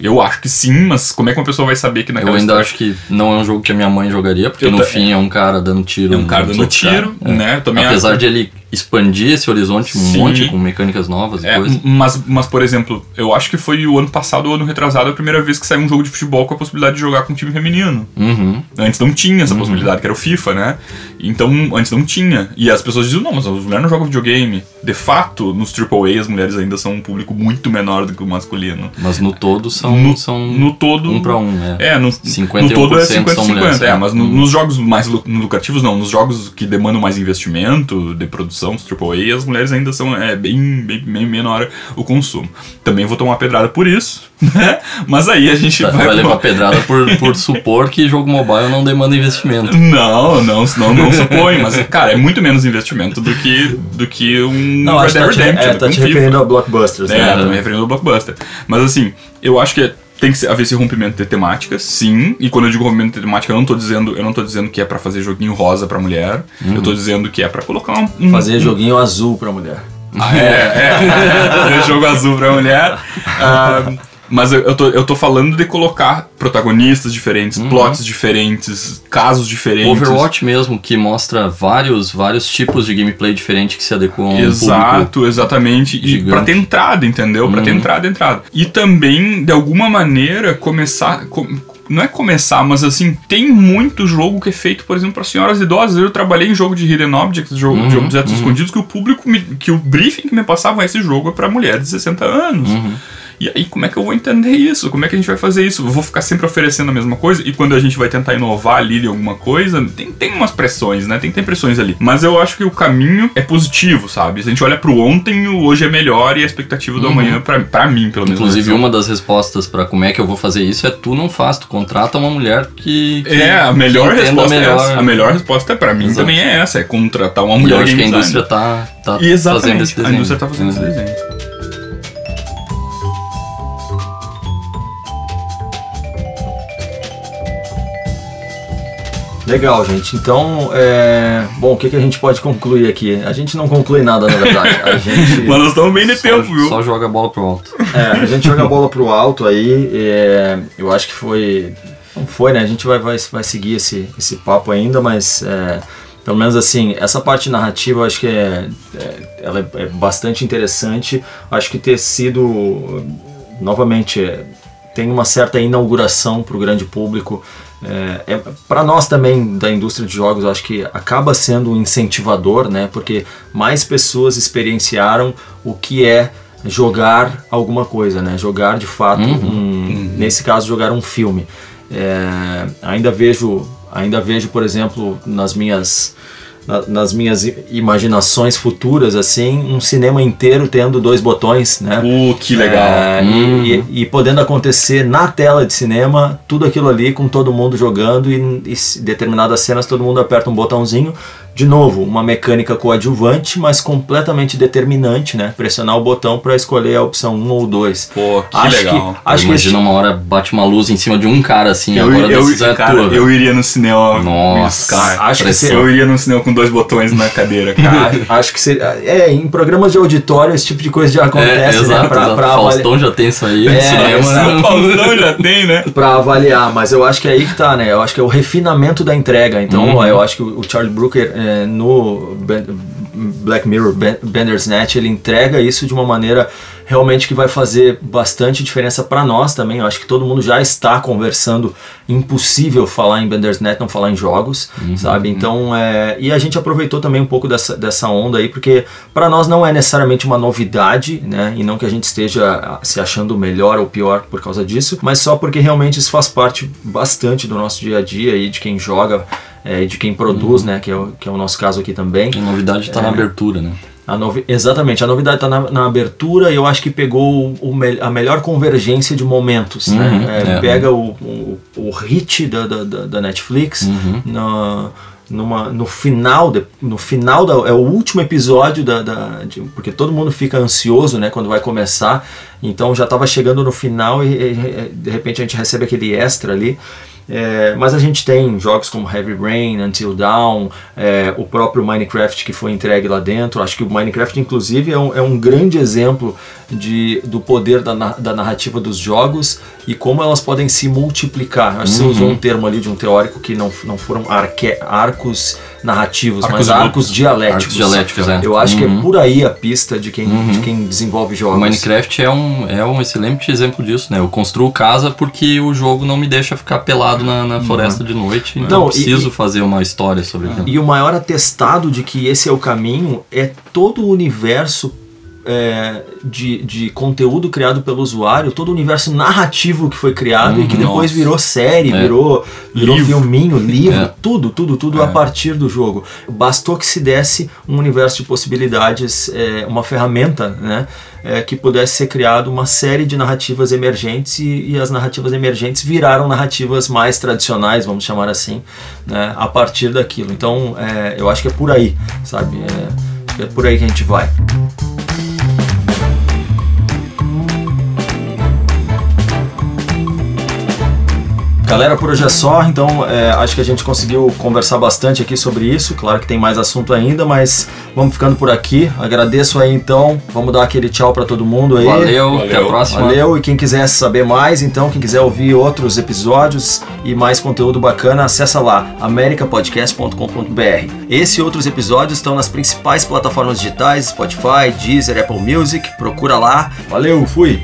Eu acho que sim, mas como é que uma pessoa vai saber que naquela Eu ainda história- acho que não é um jogo que a minha mãe jogaria, porque Eu no ta- fim é um cara dando tiro. é um cara dando tiro, caras. É. né? Apesar acho. de ele expandir esse horizonte um Sim. monte com mecânicas novas e É, coisas. mas, mas, por exemplo, eu acho que foi o ano passado ou ano retrasado a primeira vez que saiu um jogo de futebol com a possibilidade de jogar com um time feminino. Uhum. Antes não tinha essa possibilidade, que era o FIFA, né? Então, antes não tinha. E as pessoas diziam, não, mas as mulheres não jogam videogame. De fato, nos AAA, as mulheres ainda são um público muito menor do que o masculino. Mas no todo são, No, são no todo... um pra um, né? É, no, 51% no todo é são 50-50. mulheres, É, né? mas no- Uhum. nos jogos mais lu- lucrativos, não. Nos jogos que demandam mais investimento de produção, os AAA, as mulheres ainda são é, bem, bem, bem menor o consumo. Também vou tomar pedrada por isso, né? Mas aí a gente Tá, vai... vai levar pedrada por, por supor que jogo mobile não demanda investimento. Não, não, não, não supõe, mas, cara, é muito menos investimento do que, do que um Não, Red acho que Dead tá te, Redemption, é, tá te um referindo a blockbusters, É, né? tô me referindo ao blockbuster. Mas assim, eu acho que tem que haver esse rompimento de temáticas, sim. E quando eu digo rompimento de temática, eu não tô dizendo, eu não tô dizendo que é pra fazer joguinho rosa pra mulher. Eu tô dizendo que é pra colocar um, um Fazer joguinho azul pra mulher. ah, é, é. Fazer jogo azul pra mulher. Ah, mas eu, eu, tô, eu tô falando de colocar protagonistas diferentes, plots diferentes, casos diferentes. Overwatch mesmo, que mostra vários, vários tipos de gameplay diferente que se adequam. Exato, exatamente. E gigante. pra ter entrada, entendeu? Pra ter entrada, entrada. E também, de alguma maneira, começar. com- não é começar, mas assim, tem muito jogo que é feito, por exemplo, para senhoras idosas. Eu trabalhei em jogo de Hidden Objects, jogo de objetos escondidos, que o público, me- que o briefing que me passava esse jogo é pra mulheres de 60 anos. E aí, como é que eu vou entender isso? Como é que a gente vai fazer isso? Eu vou ficar sempre oferecendo a mesma coisa? E quando a gente vai tentar inovar ali de alguma coisa, tem, tem umas pressões, né? Tem, tem pressões ali. Mas eu acho que o caminho é positivo, sabe? Se a gente olha pro ontem, o hoje é melhor e a expectativa do amanhã, pra, pra mim, pelo menos. Inclusive, é uma das respostas pra como é que eu vou fazer isso é tu não faz, tu contrata uma mulher que. que É, a melhor resposta é melhor. essa. A melhor resposta pra mim Exato. também é essa, é contratar uma E eu mulher acho que a indústria tá, tá Exatamente, fazendo esse desenho. a indústria tá fazendo esse Uhum. desenho. Legal, gente. Então, é... bom, o que, que a gente pode concluir aqui? A gente não conclui nada, na verdade. A gente, Mas nós estamos bem de tempo, viu? só joga a bola pro alto. é, a gente joga a bola pro alto aí. é, Eu acho que foi. Não foi, né? A gente vai, vai, vai seguir esse, esse papo ainda, mas. é, Pelo menos assim, essa parte narrativa eu acho que é, é- ela é, é bastante interessante. Acho que ter sido, novamente, é, tem uma certa inauguração para o grande público. É, é, para nós também da indústria de jogos, eu acho que acaba sendo um incentivador, né? Porque mais pessoas experienciaram o que é jogar alguma coisa, né? Jogar de fato, um, nesse caso, jogar um filme. É, ainda vejo, ainda vejo, por exemplo, nas minhas na- nas minhas imaginações futuras, assim, um cinema inteiro tendo dois botões, né? Uh, que legal. É, e, e- e podendo acontecer na tela de cinema, tudo aquilo ali com todo mundo jogando e, e se- determinadas cenas todo mundo aperta um botãozinho. De novo, uma mecânica coadjuvante, mas completamente determinante, né? Pressionar o botão para escolher a opção 1 ou 2. Pô, que acho legal. Que, acho que Imagina esse- uma hora bate uma luz em cima de um cara assim, Eu, agora eu, decisão é cara, tua. eu iria no cinema. Nossa, cara, acho que seria- eu iria no cinema com dois botões na cadeira, cara. acho, que seria. É, em programas de auditório esse tipo de coisa já É, acontece, exato, né? Pra, exato. pra avaliar- Faustão já tem isso aí É, cinema. né? O Faustão já tem, né? Pra avaliar, mas eu acho que é aí que tá, né? Eu acho que é o refinamento da entrega. Então, Uhum. eu acho que o Charlie Brooker é, no Black Mirror, Ben- Bandersnatch, ele entrega isso de uma maneira realmente que vai fazer bastante diferença para nós também. Eu acho que todo mundo já está conversando. Impossível falar em Bandersnatch, não falar em jogos, sabe? Então, é, e a gente aproveitou também um pouco dessa, dessa onda aí, porque para nós não é necessariamente uma novidade, né? E não que a gente esteja ah, se achando melhor ou pior por causa disso, mas só porque realmente isso faz parte bastante do nosso dia a dia e de quem joga, é, e de quem produz, né? Que é, o, que é o nosso caso aqui também. A novidade É. tá na abertura, né? A novi- Exatamente, a novidade está na, na abertura e eu acho que pegou o me- a melhor convergência de momentos. né? Uhum, É, é. Pega o, o, o hit da, da, da- da Netflix Uhum. na- numa, no final, de- no final da, é o último episódio da, da- de- porque todo mundo fica ansioso, né, quando vai começar. Então já estava chegando no final e, e, de repente a gente recebe aquele extra ali. É, mas a gente tem jogos como Heavy Rain, Until Dawn, é, o próprio Minecraft que foi entregue lá dentro. Acho que o Minecraft, inclusive, é um, é um grande exemplo de, do poder da, da narrativa dos jogos e como elas podem se multiplicar. Acho que você usou um termo ali de um teórico que não, não foram arque, arcos narrativos, Arcos mas arcos dialéticos. Arcos dialéticos, é. Eu acho que é Uhum. por aí a pista de quem, de quem desenvolve jogos. O Minecraft é um, é um excelente exemplo disso, né? Eu construo casa porque o jogo não me deixa ficar pelado na, na floresta de noite, então Não, eu preciso e- fazer uma história sobre aquilo. E o maior atestado de que esse é o caminho é todo o universo é, de, de conteúdo criado pelo usuário, todo o universo narrativo que foi criado e que Uhum, depois nossa. virou série, É. virou, virou Livro. filminho, livro, É. tudo, tudo, tudo a partir do jogo. Bastou que se desse um universo de possibilidades, é, uma ferramenta, né? é, que pudesse ser criado uma série de narrativas emergentes e, e as narrativas emergentes viraram narrativas mais tradicionais, vamos chamar assim, né, a partir daquilo. Então, é, eu acho que é por aí, sabe? É, é por aí que a gente vai. Galera, por hoje é só, então é, acho que a gente conseguiu conversar bastante aqui sobre isso. Claro que tem mais assunto ainda, mas vamos ficando por aqui. Agradeço aí então, vamos dar aquele tchau para todo mundo aí. Valeu, até a Valeu. próxima. Valeu, e quem quiser saber mais, então, quem quiser ouvir outros episódios e mais conteúdo bacana, acessa lá, americapodcast.com.br. Esse e outros episódios estão nas principais plataformas digitais, Spotify, Deezer, Apple Music, procura lá. Valeu, fui!